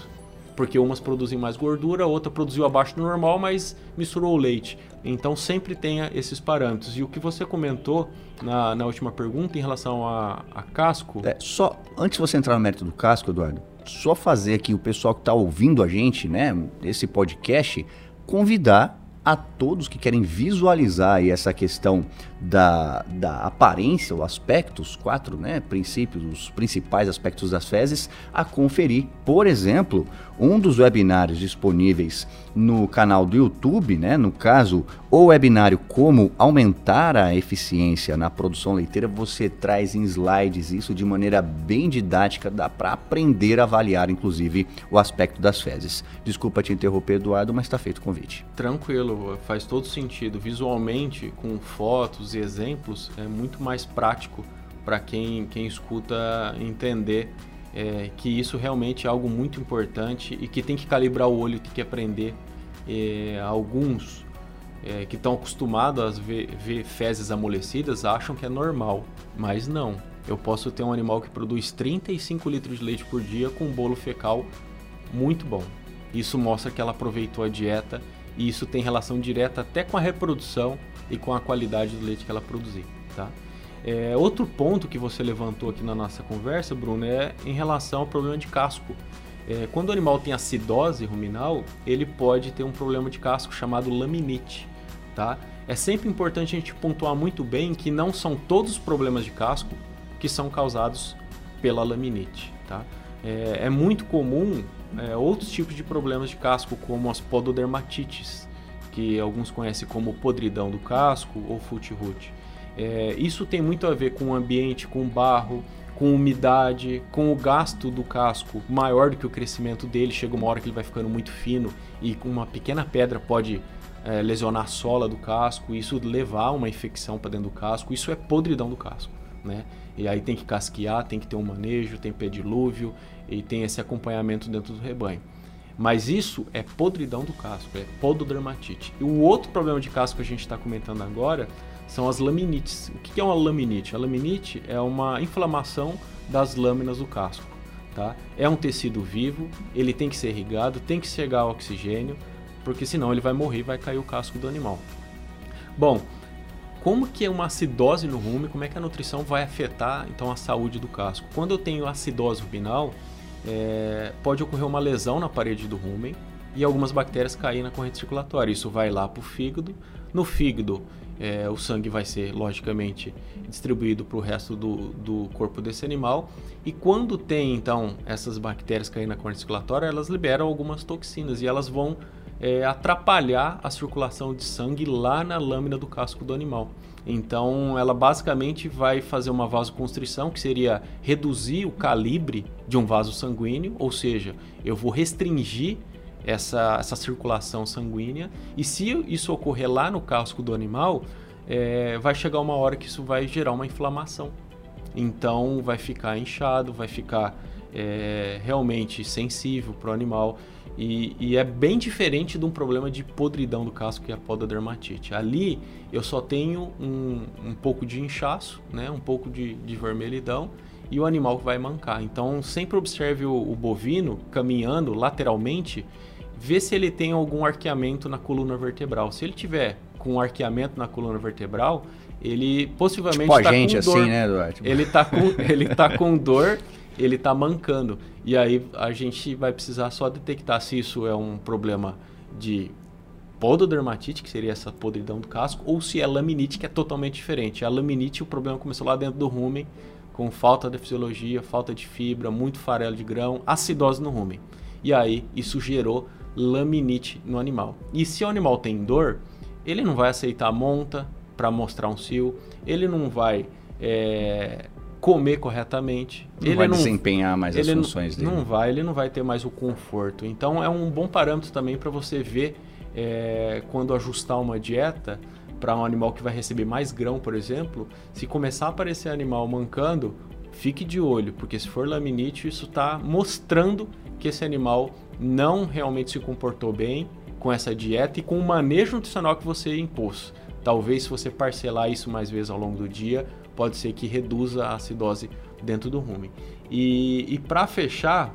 Porque umas produzem mais gordura, outra produziu abaixo do normal, mas misturou o leite. Então sempre tenha esses parâmetros. E o que você comentou na, na última pergunta em relação a, a casco. É, só antes de você entrar no mérito do casco, Eduardo, só fazer aqui o pessoal que está ouvindo a gente, né, esse podcast, convidar a todos que querem visualizar essa questão da, da aparência, o aspecto, os quatro né, princípios, os principais aspectos das fezes, a conferir. Por exemplo, um dos webinários disponíveis no canal do YouTube, né, no caso, o webinário Como Aumentar a Eficiência na Produção Leiteira, você traz em slides isso de maneira bem didática, dá para aprender a avaliar, inclusive, o aspecto das fezes. Desculpa te interromper, Eduardo, mas está feito o convite. Tranquilo, faz todo sentido. Visualmente, com fotos e exemplos, é muito mais prático para quem, quem escuta entender é, que isso realmente é algo muito importante e que tem que calibrar o olho, tem que aprender. É, alguns é, que estão acostumados a ver, ver fezes amolecidas acham que é normal, mas não. Eu posso ter um animal que produz 35 litros de leite por dia com um bolo fecal muito bom. Isso mostra que ela aproveitou a dieta e isso tem relação direta até com a reprodução e com a qualidade do leite que ela produzir, tá? É, outro ponto que você levantou aqui na nossa conversa, Bruno, é em relação ao problema de casco. É, quando o animal tem acidose ruminal, ele pode ter um problema de casco chamado laminite, tá? É sempre importante a gente pontuar muito bem que não são todos os problemas de casco que são causados pela laminite, tá? É, é muito comum é, outros tipos de problemas de casco, como as pododermatites, que alguns conhecem como podridão do casco ou foot root. É, isso tem muito a ver com o ambiente, com o barro, com umidade, com o gasto do casco maior do que o crescimento dele. Chega uma hora que ele vai ficando muito fino e uma pequena pedra pode é, lesionar a sola do casco, isso levar uma infecção para dentro do casco. Isso é podridão do casco, né? E aí tem que casquear, tem que ter um manejo, tem pedilúvio e tem esse acompanhamento dentro do rebanho. Mas isso é podridão do casco, é pododermatite. E o outro problema de casco que a gente está comentando agora são as laminites. O que é uma laminite? A laminite é uma inflamação das lâminas do casco. Tá? É um tecido vivo, ele tem que ser irrigado, tem que chegar oxigênio, porque senão ele vai morrer e vai cair o casco do animal. Bom, como que é uma acidose no rumen, como é que a nutrição vai afetar então a saúde do casco? Quando eu tenho acidose ruminal, é, pode ocorrer uma lesão na parede do rumen e algumas bactérias caírem na corrente circulatória. Isso vai lá para o fígado. No fígado, é, o sangue vai ser, logicamente, distribuído para o resto do, do corpo desse animal. E quando tem, então, essas bactérias caindo na corrente circulatória, elas liberam algumas toxinas e elas vão é, atrapalhar a circulação de sangue lá na lâmina do casco do animal. Então, ela basicamente vai fazer uma vasoconstrição, que seria reduzir o calibre de um vaso sanguíneo, ou seja, eu vou restringir essa, essa circulação sanguínea. E se isso ocorrer lá no casco do animal, é, vai chegar uma hora que isso vai gerar uma inflamação. Então, vai ficar inchado, vai ficar é, realmente sensível para o animal. E, e, é bem diferente de um problema de podridão do casco que é a pododermatite. Ali eu só tenho um, um pouco de inchaço, né, um pouco de, de vermelhidão e o animal vai mancar. Então sempre observe o, o bovino caminhando lateralmente, vê se ele tem algum arqueamento na coluna vertebral. Se ele tiver com arqueamento na coluna vertebral, ele possivelmente tipo a tá gente assim, né, Eduardo? Ele tá com ele tá com dor ele está mancando. E aí a gente vai precisar só detectar se isso é um problema de pododermatite, que seria essa podridão do casco, ou se é laminite, que é totalmente diferente. A laminite, o problema começou lá dentro do rumen, com falta de fisiologia, falta de fibra, muito farelo de grão, acidose no rumen. E aí isso gerou laminite no animal. E se o animal tem dor, ele não vai aceitar a monta para mostrar um cio, ele não vai é, comer corretamente. Não ele vai não, desempenhar mais as funções dele. Não vai, ele não vai ter mais o conforto. Então é um bom parâmetro também para você ver é, quando ajustar uma dieta para um animal que vai receber mais grão, por exemplo, se começar a aparecer animal mancando, fique de olho, porque se for laminite, isso está mostrando que esse animal não realmente se comportou bem com essa dieta e com o manejo nutricional que você impôs. Talvez se você parcelar isso mais vezes ao longo do dia, pode ser que reduza a acidose dentro do rumen. E, e para fechar,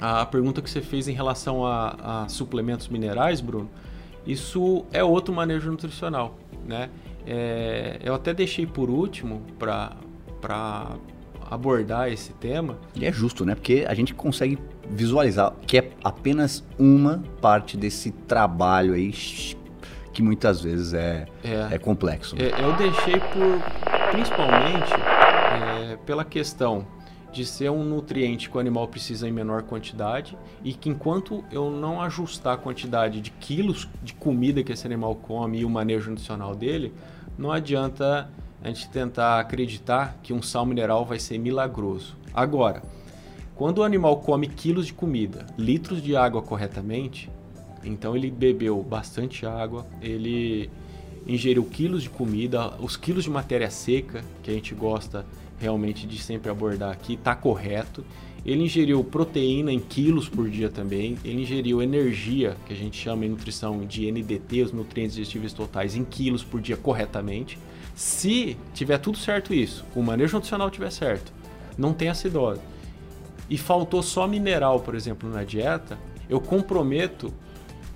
a pergunta que você fez em relação a, a, suplementos minerais, Bruno, isso é outro manejo nutricional, né? É, eu até deixei por último para abordar esse tema. E é justo, né? Porque a gente consegue visualizar que é apenas uma parte desse trabalho aí que muitas vezes é, é. é complexo. É, eu deixei por principalmente é, pela questão de ser um nutriente que o animal precisa em menor quantidade e que enquanto eu não ajustar a quantidade de quilos de comida que esse animal come e o manejo nutricional dele, não adianta a gente tentar acreditar que um sal mineral vai ser milagroso. Agora, quando o animal come quilos de comida, litros de água corretamente, então ele bebeu bastante água, ele ingeriu quilos de comida, os quilos de matéria seca, que a gente gosta realmente de sempre abordar aqui, está correto. Ele ingeriu proteína em quilos por dia também. Ele ingeriu energia, que a gente chama em nutrição de NDT, os nutrientes digestíveis totais, em quilos por dia corretamente. Se tiver tudo certo isso, o manejo nutricional tiver certo, não tem acidose, e faltou só mineral, por exemplo, na dieta, eu comprometo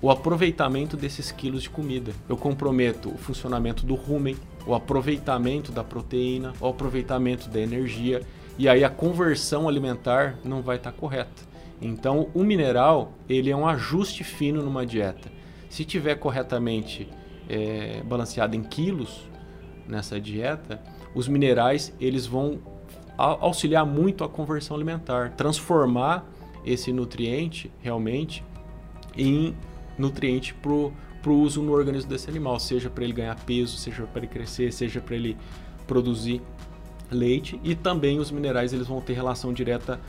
o aproveitamento desses quilos de comida. Eu comprometo o funcionamento do rumen, o aproveitamento da proteína, o aproveitamento da energia e aí a conversão alimentar não vai estar correta. Então, o mineral ele é um ajuste fino numa dieta. Se tiver corretamente é, balanceado em quilos nessa dieta, os minerais eles vão auxiliar muito a conversão alimentar, transformar esse nutriente realmente em nutriente para o uso no organismo desse animal, seja para ele ganhar peso, seja para ele crescer, seja para ele produzir leite e também os minerais eles vão ter relação direta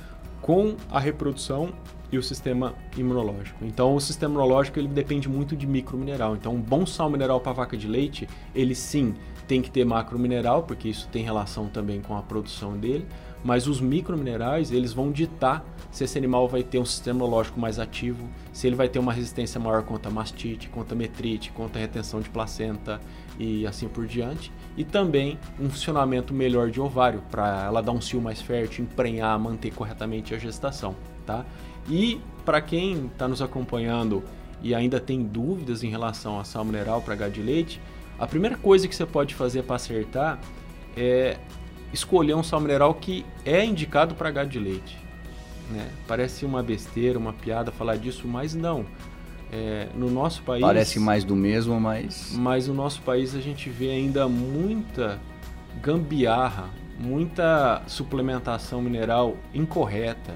com a reprodução e o sistema imunológico. Então, o sistema imunológico ele depende muito de micromineral. Então, um bom sal mineral para vaca de leite, ele sim tem que ter macromineral, porque isso tem relação também com a produção dele, mas os microminerais, eles vão ditar se esse animal vai ter um sistema imunológico mais ativo, se ele vai ter uma resistência maior contra mastite, contra metrite, contra retenção de placenta e assim por diante, e também um funcionamento melhor de ovário, para ela dar um cio mais fértil, emprenhar, manter corretamente a gestação, tá? E para quem está nos acompanhando e ainda tem dúvidas em relação a sal mineral para gado de leite, a primeira coisa que você pode fazer para acertar é escolher um sal mineral que é indicado para gado de leite. Né? Parece uma besteira, uma piada falar disso, mas não. É, no nosso país. Parece mais do mesmo, mas. Mas no nosso país a gente vê ainda muita gambiarra, muita suplementação mineral incorreta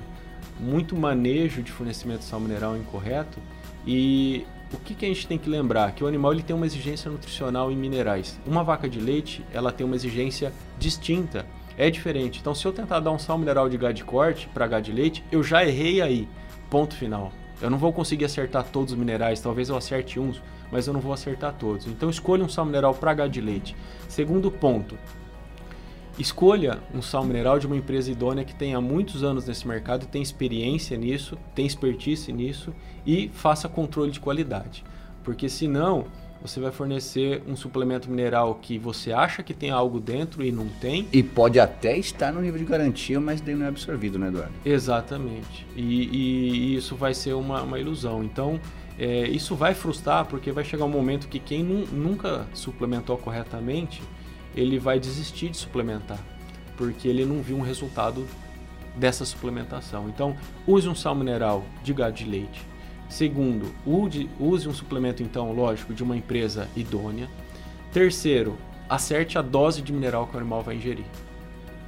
muito manejo de fornecimento de sal mineral incorreto e o que, que, a gente tem que lembrar? Que o animal ele tem uma exigência nutricional em minerais. Uma vaca de leite, ela tem uma exigência distinta, é diferente. Então, se eu tentar dar um sal mineral de gado de corte para gado de leite, eu já errei aí. Ponto final. Eu não vou conseguir acertar todos os minerais, talvez eu acerte uns, mas eu não vou acertar todos. Então, escolha um sal mineral para gado de leite. Segundo ponto, Escolha um sal mineral de uma empresa idônea que tenha muitos anos nesse mercado, tem experiência nisso, tem expertise nisso e faça controle de qualidade. Porque senão você vai fornecer um suplemento mineral que você acha que tem algo dentro e não tem. E pode até estar no nível de garantia, mas daí não é absorvido, né, Eduardo? Exatamente. E, e, e isso vai ser uma, uma ilusão. Então, é, isso vai frustrar, porque vai chegar um momento que quem nunca suplementou corretamente ele vai desistir de suplementar, porque ele não viu um resultado dessa suplementação. Então, use um sal mineral de gado de leite. Segundo, use um suplemento, então, lógico, de uma empresa idônea. Terceiro, acerte a dose de mineral que o animal vai ingerir.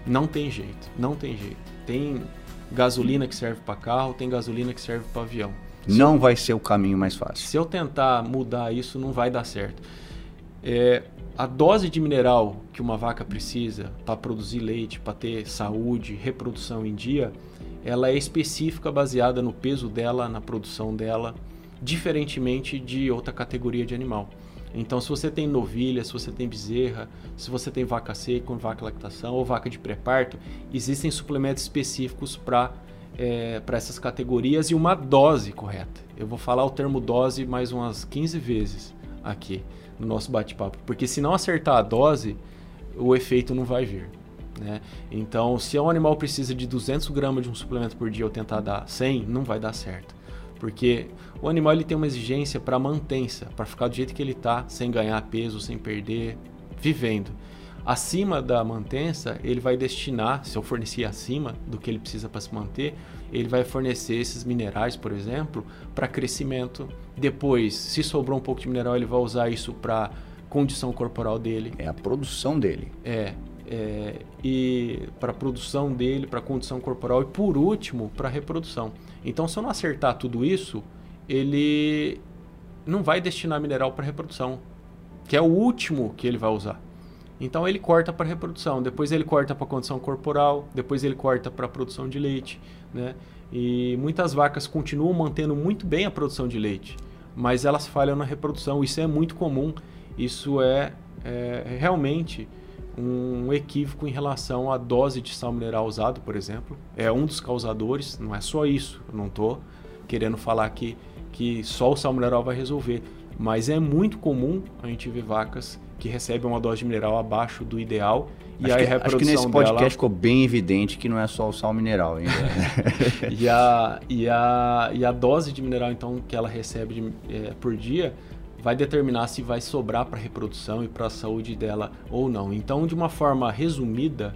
Não tem jeito, não tem jeito. Tem gasolina que serve para carro, tem gasolina que serve para avião. Se não eu, vai ser o caminho mais fácil. Se eu tentar mudar isso, não vai dar certo. É, a dose de mineral que uma vaca precisa para produzir leite, para ter saúde, reprodução em dia, ela é específica baseada no peso dela, na produção dela, diferentemente de outra categoria de animal. Então, se você tem novilha, se você tem bezerra, se você tem vaca seca, vaca lactação ou vaca de pré-parto, existem suplementos específicos para é, para essas categorias e uma dose correta. Eu vou falar o termo dose mais umas 15 vezes aqui no nosso bate-papo, porque se não acertar a dose, o efeito não vai vir. Né? Então, se um animal precisa de 200 gramas de um suplemento por dia ou tentar dar 100, não vai dar certo. Porque o animal ele tem uma exigência para mantença, para ficar do jeito que ele está, sem ganhar peso, sem perder, vivendo. Acima da mantença, ele vai destinar, se eu fornecer acima do que ele precisa para se manter, ele vai fornecer esses minerais, por exemplo, para crescimento. Depois, se sobrou um pouco de mineral, ele vai usar isso para condição corporal dele. É a produção dele. É. é e para produção dele, para condição corporal e por último, para a reprodução. Então, se eu não acertar tudo isso, ele não vai destinar mineral para reprodução, que é o último que ele vai usar. Então ele corta para reprodução, depois ele corta para condição corporal, depois ele corta para produção de leite, né? E muitas vacas continuam mantendo muito bem a produção de leite, mas elas falham na reprodução. Isso é muito comum. Isso é, é realmente um equívoco em relação à dose de sal mineral usado, por exemplo. É um dos causadores. Não é só isso. Eu não estou querendo falar que que só o sal mineral vai resolver, mas é muito comum a gente ver vacas que recebe uma dose de mineral abaixo do ideal e acho que, a reprodução acho que nesse podcast dela... ficou bem evidente que não é só o sal mineral ainda. e, a, e, a, e a dose de mineral então que ela recebe de, é, por dia vai determinar se vai sobrar para a reprodução e para a saúde dela ou não. Então, de uma forma resumida,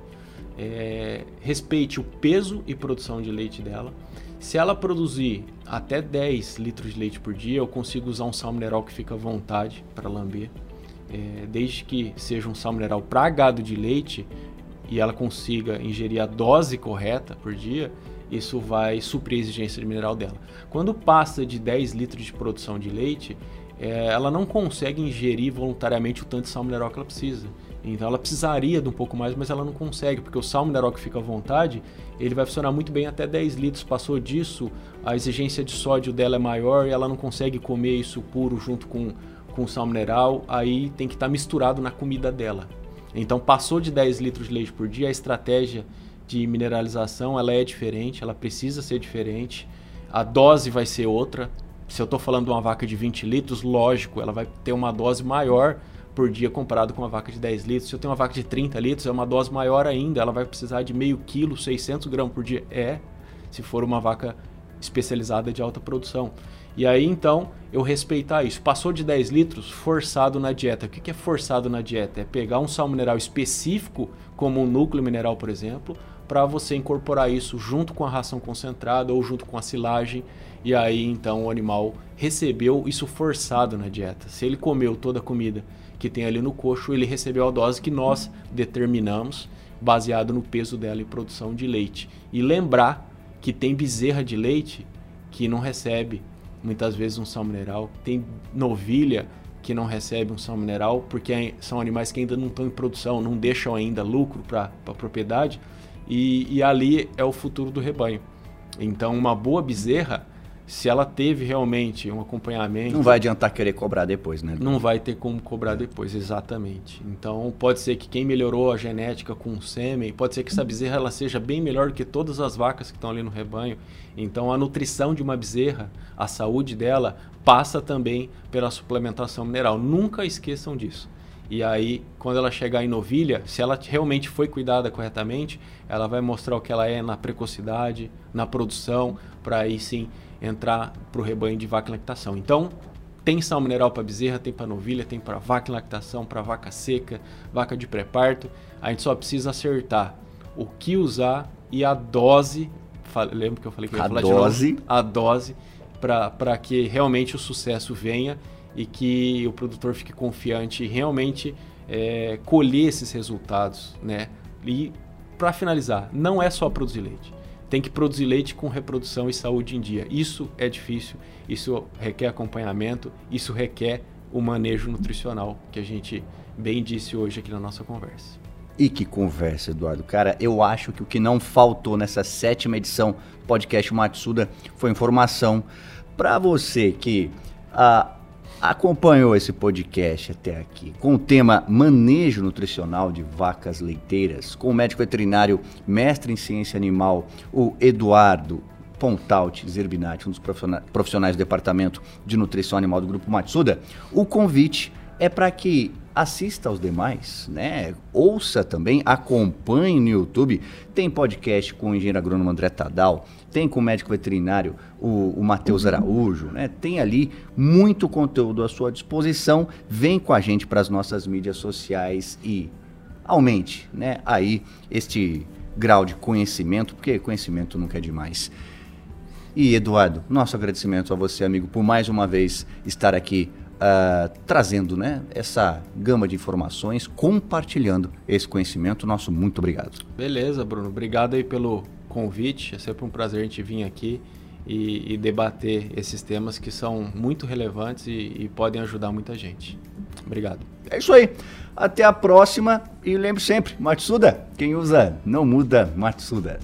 é, respeite o peso e produção de leite dela. Se ela produzir até 10 litros de leite por dia, eu consigo usar um sal mineral que fica à vontade para lamber é, desde que seja um sal mineral para gado de leite e ela consiga ingerir a dose correta por dia, isso vai suprir a exigência de mineral dela. Quando passa de 10 litros de produção de leite, é, ela não consegue ingerir voluntariamente o tanto de sal mineral que ela precisa. Então ela precisaria de um pouco mais, mas ela não consegue, porque o sal mineral que fica à vontade, ele vai funcionar muito bem até 10 litros. Passou disso, a exigência de sódio dela é maior e ela não consegue comer isso puro junto com, com sal mineral, aí tem que estar tá misturado na comida dela. Então passou de 10 litros de leite por dia, a estratégia de mineralização ela é diferente, ela precisa ser diferente, a dose vai ser outra. Se eu estou falando de uma vaca de 20 litros, lógico, ela vai ter uma dose maior por dia comparado com uma vaca de 10 litros. Se eu tenho uma vaca de 30 litros, é uma dose maior ainda, ela vai precisar de meio quilo, 600 gramas por dia. É, se for uma vaca especializada de alta produção. E aí então eu respeitar isso. Passou de 10 litros, forçado na dieta. O que é forçado na dieta? É pegar um sal mineral específico, como um núcleo mineral, por exemplo, para você incorporar isso junto com a ração concentrada ou junto com a silagem. E aí então o animal recebeu isso forçado na dieta. Se ele comeu toda a comida que tem ali no coxo, ele recebeu a dose que nós determinamos, baseado no peso dela e produção de leite. E lembrar que tem bezerra de leite que não recebe muitas vezes um sal mineral, tem novilha que não recebe um sal mineral porque são animais que ainda não estão em produção, não deixam ainda lucro para a propriedade e, e ali é o futuro do rebanho. Então, uma boa bezerra, se ela teve realmente um acompanhamento. Não vai adiantar querer cobrar depois, né? Não vai ter como cobrar depois, exatamente. Então, pode ser que quem melhorou a genética com o sêmen, pode ser que essa bezerra ela seja bem melhor do que todas as vacas que estão ali no rebanho. Então, a nutrição de uma bezerra, a saúde dela, passa também pela suplementação mineral. Nunca esqueçam disso. E aí, quando ela chegar em novilha, se ela realmente foi cuidada corretamente, ela vai mostrar o que ela é na precocidade, na produção, para aí sim entrar para o rebanho de vaca e lactação. Então, tem sal mineral para bezerra, tem para novilha, tem para vaca e lactação, para vaca seca, vaca de pré-parto. A gente só precisa acertar o que usar e a dose. Lembra que eu falei que eu ia a falar dose. de novo? A dose para que realmente o sucesso venha e que o produtor fique confiante e realmente é, colher esses resultados, né? E para finalizar, não é só produzir leite. Tem que produzir leite com reprodução e saúde em dia. Isso é difícil, isso requer acompanhamento, isso requer o manejo nutricional que a gente bem disse hoje aqui na nossa conversa. E que conversa, Eduardo. Cara, eu acho que o que não faltou nessa sétima edição do podcast Matsuda foi informação para você que ah, acompanhou esse podcast até aqui com o tema Manejo Nutricional de Vacas Leiteiras, com o médico veterinário, mestre em ciência animal, o Eduardo Pontaut Zerbinati, um dos profissionais do departamento de nutrição animal do Grupo Matsuda, o convite é para que assista aos demais, né? Ouça também, acompanhe no YouTube. Tem podcast com o engenheiro agrônomo André Tadal, tem com o médico veterinário o, o Matheus Araújo, né? Tem ali muito conteúdo à sua disposição. Vem com a gente para as nossas mídias sociais e aumente, né? Aí este grau de conhecimento, porque conhecimento nunca é demais. E Eduardo, nosso agradecimento a você, amigo, por mais uma vez estar aqui uh, trazendo né, essa gama de informações, compartilhando esse conhecimento. Nosso muito obrigado. Beleza, Bruno. Obrigado aí pelo convite. É sempre um prazer a gente vir aqui e, e debater esses temas que são muito relevantes e, e podem ajudar muita gente. Obrigado. É isso aí. Até a próxima e lembre sempre, Matsuda, quem usa não muda Matsuda.